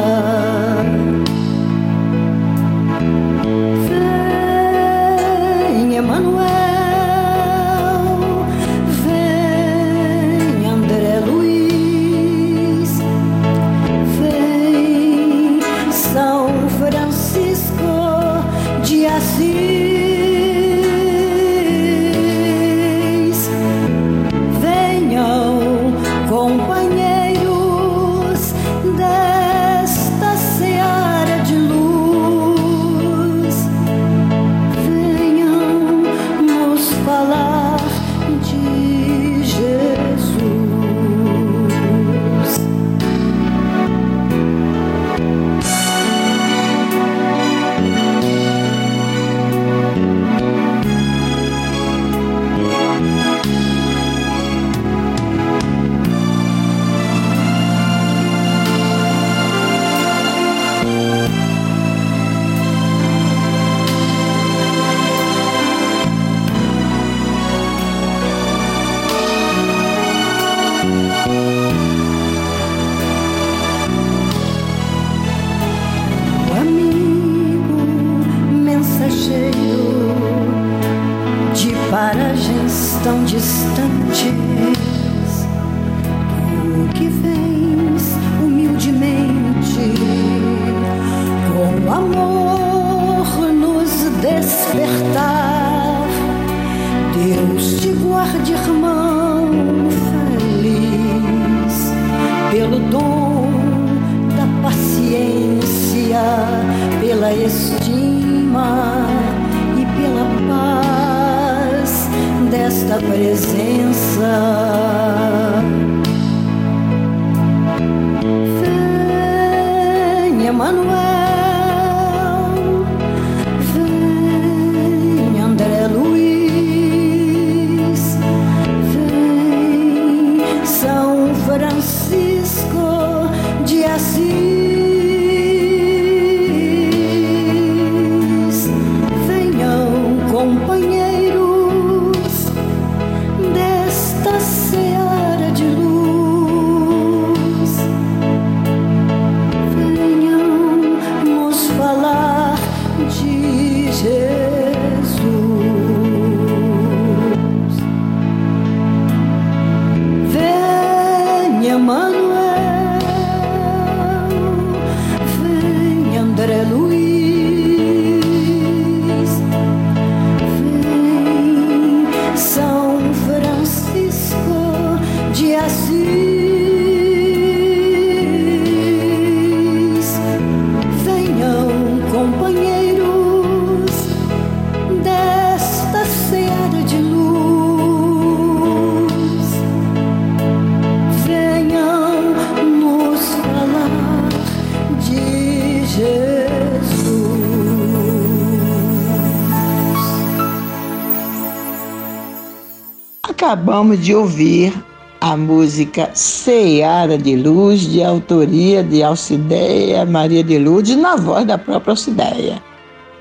Acabamos de ouvir a música Seara de Luz, de autoria de Alcideia Maria de Lourdes, na voz da própria Alcideia.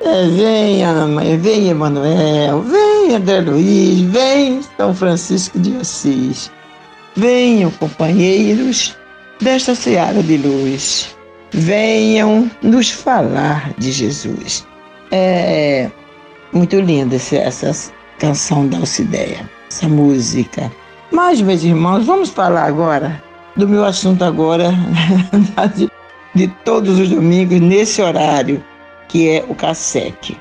É, venha, mãe, vem Emanuel, vem André Luiz, vem São Francisco de Assis. Venham, companheiros desta Seara de Luz. Venham nos falar de Jesus. É muito linda essa canção da Alcideia essa música. Mas, meus irmãos, vamos falar agora do meu assunto agora de, de todos os domingos nesse horário, que é o CASEC.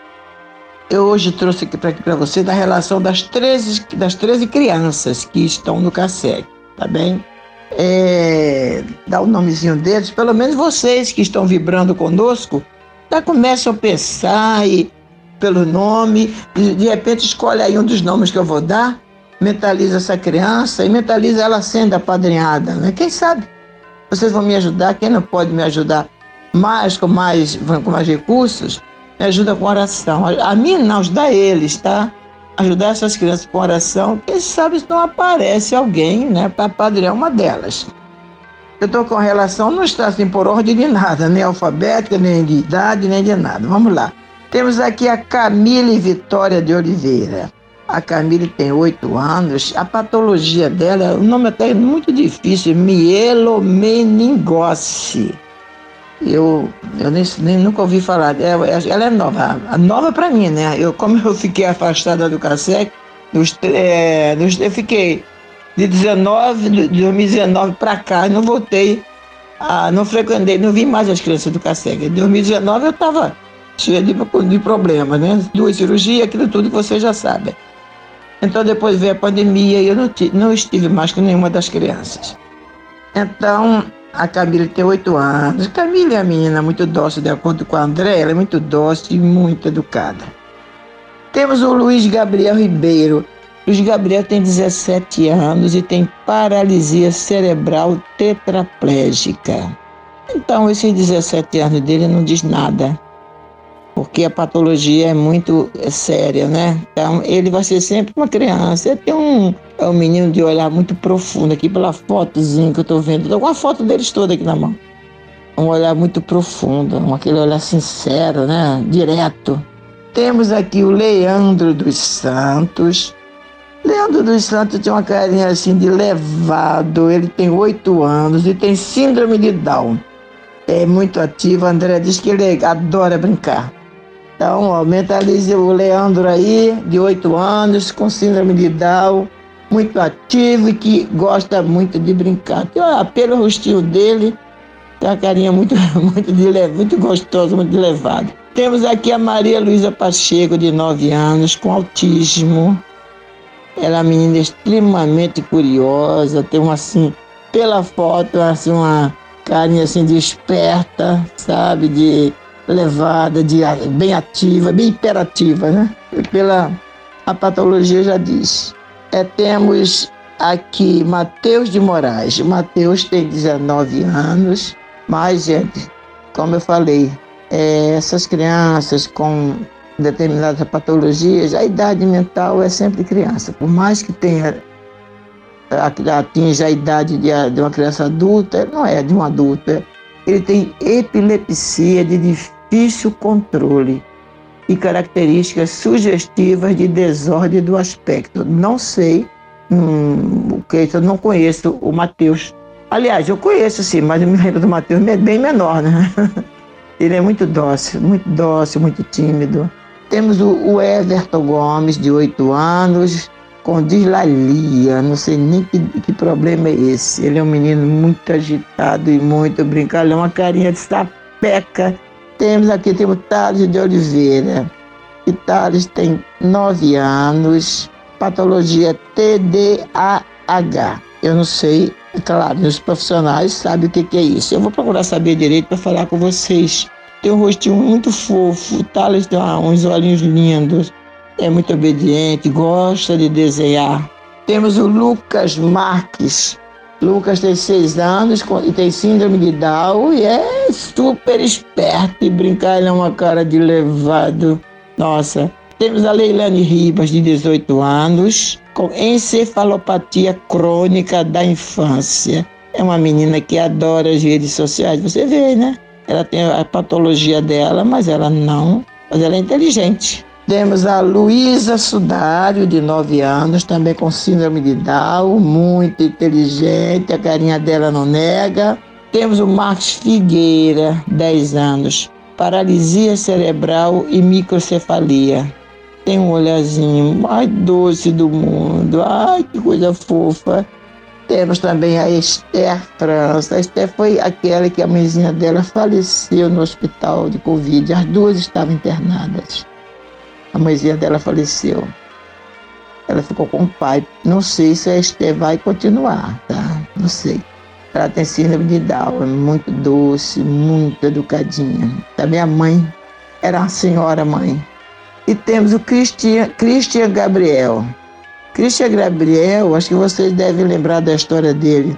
Eu hoje trouxe aqui para você da relação das 13, das 13 crianças que estão no CASEC, tá bem? É, dá o nomezinho deles, pelo menos vocês que estão vibrando conosco, já começam a pensar e, pelo nome, de repente escolhe aí um dos nomes que eu vou dar mentaliza essa criança e mentaliza ela sendo apadrinhada. Né? Quem sabe vocês vão me ajudar, quem não pode me ajudar mais com mais, com mais recursos, me ajuda com oração. A mim não, ajuda eles, tá? Ajudar essas crianças com oração, quem sabe se não aparece alguém né, para apadrinhar uma delas. Eu estou com relação, não está assim por ordem de nada, nem alfabética, nem de idade, nem de nada. Vamos lá. Temos aqui a Camille Vitória de Oliveira. A Camille tem oito anos. A patologia dela, o nome até é muito difícil, mielomeningose. Eu, eu nem, nem, nunca ouvi falar. Ela, ela é nova, nova para mim, né? Eu, como eu fiquei afastada do CASEC, nos, é, nos, eu fiquei de 19, de 2019 para cá, não voltei, a, não frequentei, não vi mais as crianças do CASEC. Em 2019 eu estava cheia de, de problemas, né? Duas cirurgias, aquilo tudo que você já sabe. Então depois veio a pandemia e eu não, não estive mais com nenhuma das crianças. Então a Camila tem oito anos. Camila é a menina muito dócil, de acordo com a André, ela é muito dócil e muito educada. Temos o Luiz Gabriel Ribeiro. Luiz Gabriel tem 17 anos e tem paralisia cerebral tetraplégica. Então, esses 17 anos dele não diz nada porque a patologia é muito séria, né? Então, ele vai ser sempre uma criança. Ele tem um, é um menino de olhar muito profundo aqui pela fotozinha que eu estou vendo. Estou com a foto deles toda aqui na mão. Um olhar muito profundo, aquele olhar sincero, né? Direto. Temos aqui o Leandro dos Santos. Leandro dos Santos tem uma carinha assim de levado. Ele tem oito anos e tem síndrome de Down. É muito ativo. A André diz que ele adora brincar. Então, ó, mentalize o Leandro aí, de 8 anos, com síndrome de Down. muito ativo e que gosta muito de brincar. Tem, ah, pelo rostinho dele, tem uma carinha muito, muito, de, muito gostosa, muito elevada. Temos aqui a Maria Luísa Pacheco, de 9 anos, com autismo. Ela é uma menina extremamente curiosa, tem uma assim, pela foto, assim, uma carinha assim de esperta, sabe? De levada, de bem ativa, bem imperativa, né? Pela a patologia já diz. É, temos aqui Mateus de Moraes. Mateus tem 19 anos, mas, gente, como eu falei, é, essas crianças com determinadas patologias, a idade mental é sempre criança. Por mais que tenha atinja a idade de, uma criança adulta, não é de um adulto. Ele tem epilepsia de difícil controle e características sugestivas de desordem do aspecto. Não sei hum, o que eu não conheço o Mateus. Aliás, eu conheço sim, mas o me do Mateus é bem menor, né? Ele é muito dócil, muito dócil, muito tímido. Temos o, o Everton Gomes, de 8 anos, com dislalia, não sei nem que, que problema é esse. Ele é um menino muito agitado e muito brincalhão, uma carinha de sapeca. Temos aqui, temos Thales de Oliveira. E Thales tem 9 anos, patologia TDAH. Eu não sei, é claro, os profissionais sabem o que, que é isso. Eu vou procurar saber direito para falar com vocês. Tem um rostinho muito fofo, Thales tem uns olhinhos lindos, é muito obediente, gosta de desenhar. Temos o Lucas Marques. Lucas tem seis anos e tem síndrome de Down e é super esperto e brincar ele é uma cara de levado. Nossa. Temos a Leilane Ribas, de 18 anos, com encefalopatia crônica da infância. É uma menina que adora as redes sociais, você vê, né? Ela tem a patologia dela, mas ela não, mas ela é inteligente. Temos a Luísa Sudário, de 9 anos, também com síndrome de Down, muito inteligente, a carinha dela não nega. Temos o Marcos Figueira, 10 anos, paralisia cerebral e microcefalia tem um olhazinho mais doce do mundo. Ai, que coisa fofa. Temos também a Esther França. A Esther foi aquela que a mãezinha dela faleceu no hospital de Covid. As duas estavam internadas. A mãezinha dela faleceu. Ela ficou com o pai. Não sei se a vai continuar, tá? Não sei. Ela tem síndrome de Down, é muito doce, muito educadinha. A mãe era uma senhora mãe. E temos o Christian, Christian Gabriel. Christian Gabriel, acho que vocês devem lembrar da história dele.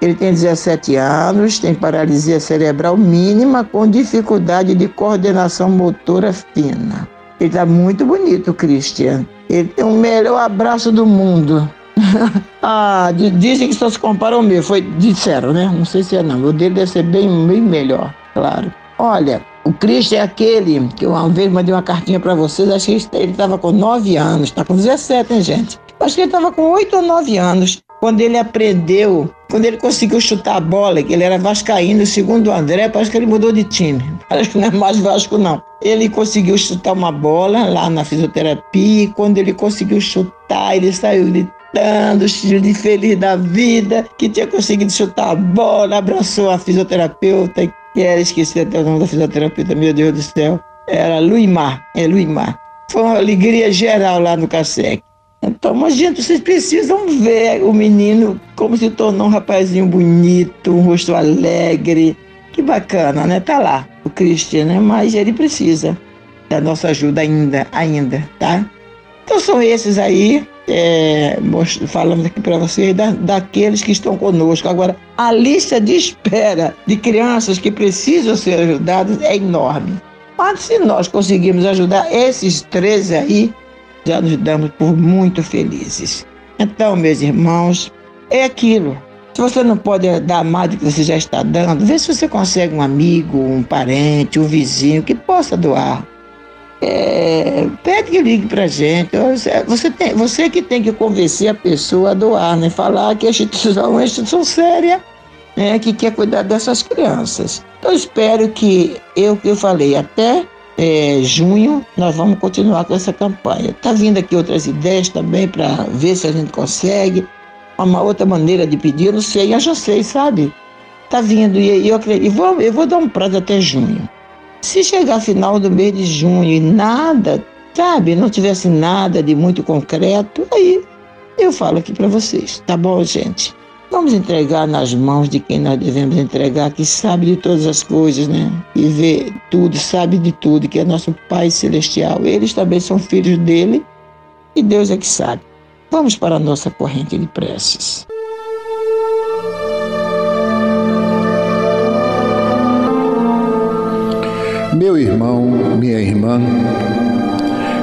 Ele tem 17 anos, tem paralisia cerebral mínima com dificuldade de coordenação motora fina. Ele está muito bonito, Christian. Ele tem o melhor abraço do mundo. ah, dizem que só se compara ao meu. Foi, disseram, né? Não sei se é não. O dele deve ser bem, bem melhor, claro. Olha, o Cristo é aquele que eu uma vez mandei uma cartinha para vocês, acho que ele estava com 9 anos, está com 17, hein, gente? Acho que ele estava com 8 ou 9 anos quando ele aprendeu, quando ele conseguiu chutar a bola, que ele era vascaíno, segundo o André, parece que ele mudou de time. Parece que não é mais Vasco, não. Ele conseguiu chutar uma bola lá na fisioterapia, e quando ele conseguiu chutar, ele saiu gritando, de feliz da vida, que tinha conseguido chutar a bola, abraçou a fisioterapeuta que era, esqueci até o nome da fisioterapeuta, meu Deus do céu, era Luimar, é Luimar. Foi uma alegria geral lá no CASEC. Então, mas gente, vocês precisam ver o menino como se tornou um rapazinho bonito, um rosto alegre. Que bacana, né? Tá lá, o Christian, né? Mas ele precisa da nossa ajuda ainda, ainda, tá? Então são esses aí é, falamos aqui para vocês da, daqueles que estão conosco. Agora, a lista de espera de crianças que precisam ser ajudadas é enorme. Mas se nós conseguirmos ajudar esses 13 aí, já nos damos por muito felizes. Então, meus irmãos, é aquilo. Se você não pode dar mais do que você já está dando, vê se você consegue um amigo, um parente, um vizinho que possa doar é, pede que ligue para gente. Você, tem, você que tem que convencer a pessoa a doar, né? Falar que a instituição é uma instituição séria, né? Que quer cuidar dessas crianças. Eu espero que eu que eu falei até é, junho, nós vamos continuar com essa campanha. Está vindo aqui outras ideias também para ver se a gente consegue. Uma outra maneira de pedir, eu não sei, eu já sei, sabe? Está vindo e eu acredito. Eu vou, eu vou dar um prazo até junho. Se chegar final do mês de junho e nada, sabe, não tivesse nada de muito concreto, aí eu falo aqui para vocês, tá bom, gente? Vamos entregar nas mãos de quem nós devemos entregar, que sabe de todas as coisas, né? E vê tudo, sabe de tudo, que é nosso Pai Celestial. Eles também são filhos dele e Deus é que sabe. Vamos para a nossa corrente de preces. Meu irmão, minha irmã,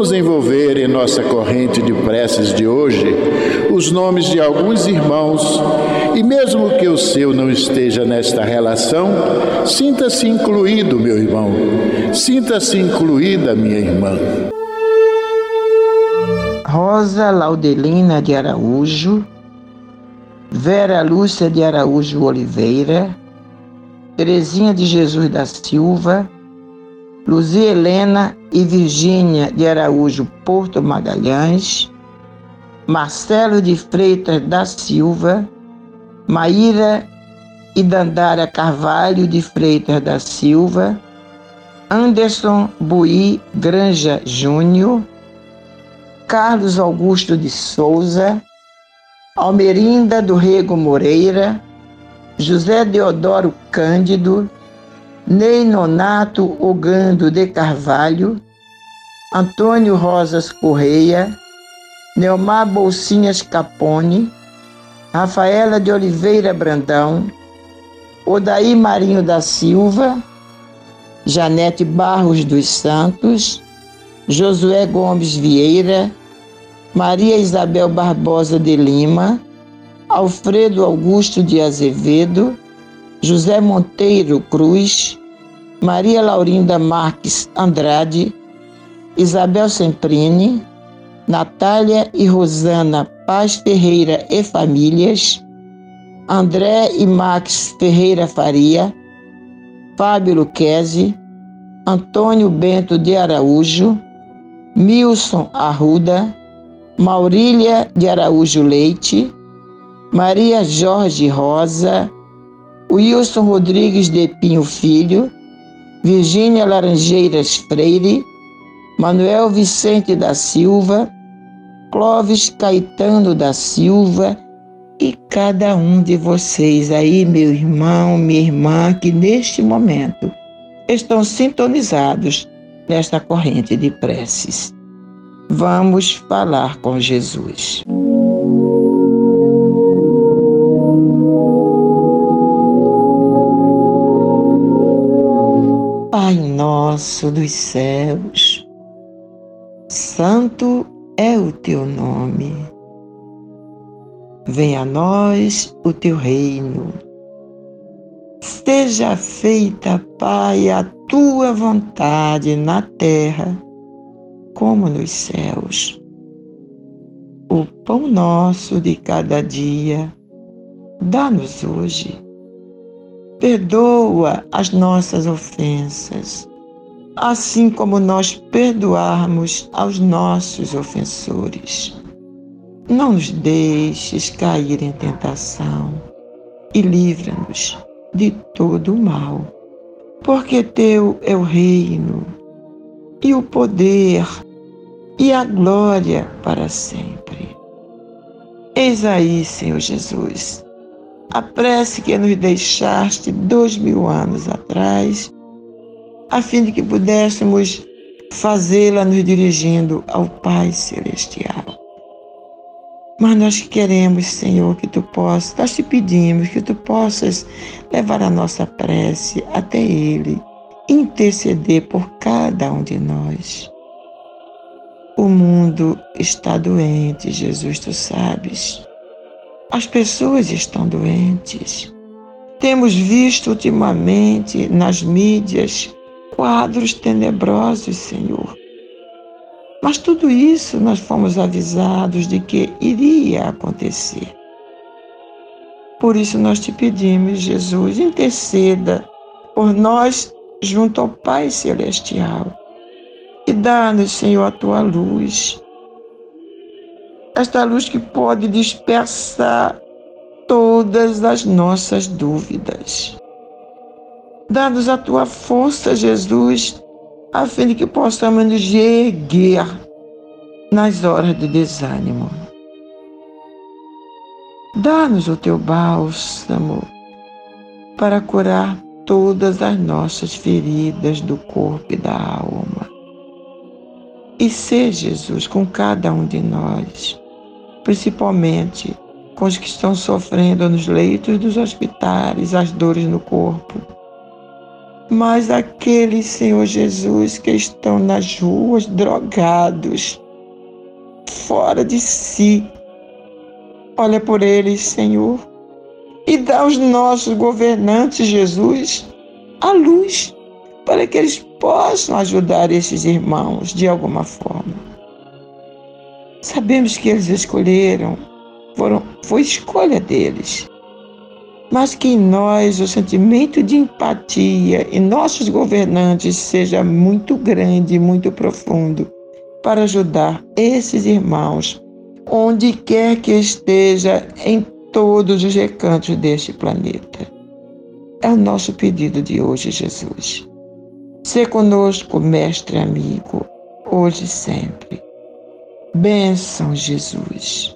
Vamos envolver em nossa corrente de preces de hoje os nomes de alguns irmãos e, mesmo que o seu não esteja nesta relação, sinta-se incluído, meu irmão, sinta-se incluída, minha irmã. Rosa Laudelina de Araújo, Vera Lúcia de Araújo Oliveira, Terezinha de Jesus da Silva, Luzia Helena e Virgínia de Araújo Porto Magalhães, Marcelo de Freitas da Silva, Maíra e Dandara Carvalho de Freitas da Silva, Anderson Buí Granja Júnior, Carlos Augusto de Souza, Almerinda do Rego Moreira, José Deodoro Cândido, Ney Nonato Ogando de Carvalho, Antônio Rosas Correia, Neomar Bolsinhas Capone, Rafaela de Oliveira Brandão, Odaí Marinho da Silva, Janete Barros dos Santos, Josué Gomes Vieira, Maria Isabel Barbosa de Lima, Alfredo Augusto de Azevedo, José Monteiro Cruz, Maria Laurinda Marques Andrade, Isabel Semprini, Natália e Rosana Paz Ferreira e Famílias, André e Max Ferreira Faria, Fábio Luquezzi, Antônio Bento de Araújo, Milson Arruda, Maurília de Araújo Leite, Maria Jorge Rosa, Wilson Rodrigues de Pinho Filho, Virgínia Laranjeiras Freire, Manuel Vicente da Silva, Clóvis Caetano da Silva e cada um de vocês aí, meu irmão, minha irmã, que neste momento estão sintonizados nesta corrente de preces. Vamos falar com Jesus. Nosso dos céus, santo é o teu nome. Venha a nós o teu reino. Seja feita, Pai, a tua vontade na terra como nos céus. O pão nosso de cada dia, dá-nos hoje. Perdoa as nossas ofensas, assim como nós perdoarmos aos nossos ofensores. Não nos deixes cair em tentação e livra-nos de todo o mal, porque teu é o reino e o poder e a glória para sempre. Eis aí, Senhor Jesus, a prece que nos deixaste dois mil anos atrás, a fim de que pudéssemos fazê-la nos dirigindo ao Pai Celestial. Mas nós queremos, Senhor, que tu possas, nós te pedimos que tu possas levar a nossa prece até Ele, interceder por cada um de nós. O mundo está doente, Jesus, tu sabes. As pessoas estão doentes. Temos visto ultimamente nas mídias quadros tenebrosos, Senhor. Mas tudo isso nós fomos avisados de que iria acontecer. Por isso nós te pedimos, Jesus, interceda por nós junto ao Pai Celestial e dá-nos, Senhor, a tua luz. Esta luz que pode dispersar todas as nossas dúvidas. Dá-nos a tua força, Jesus, a fim de que possamos nos erguer nas horas de desânimo. Dá-nos o teu bálsamo para curar todas as nossas feridas do corpo e da alma. E ser Jesus com cada um de nós, principalmente com os que estão sofrendo nos leitos dos hospitais, as dores no corpo mas aqueles, Senhor Jesus, que estão nas ruas drogados, fora de si. Olha por eles, Senhor, e dá aos nossos governantes, Jesus, a luz para que eles possam ajudar esses irmãos de alguma forma. Sabemos que eles escolheram, foram, foi escolha deles mas que em nós o sentimento de empatia em nossos governantes seja muito grande, muito profundo, para ajudar esses irmãos, onde quer que esteja, em todos os recantos deste planeta. É o nosso pedido de hoje, Jesus. Se conosco, mestre amigo, hoje e sempre. Bênção, Jesus.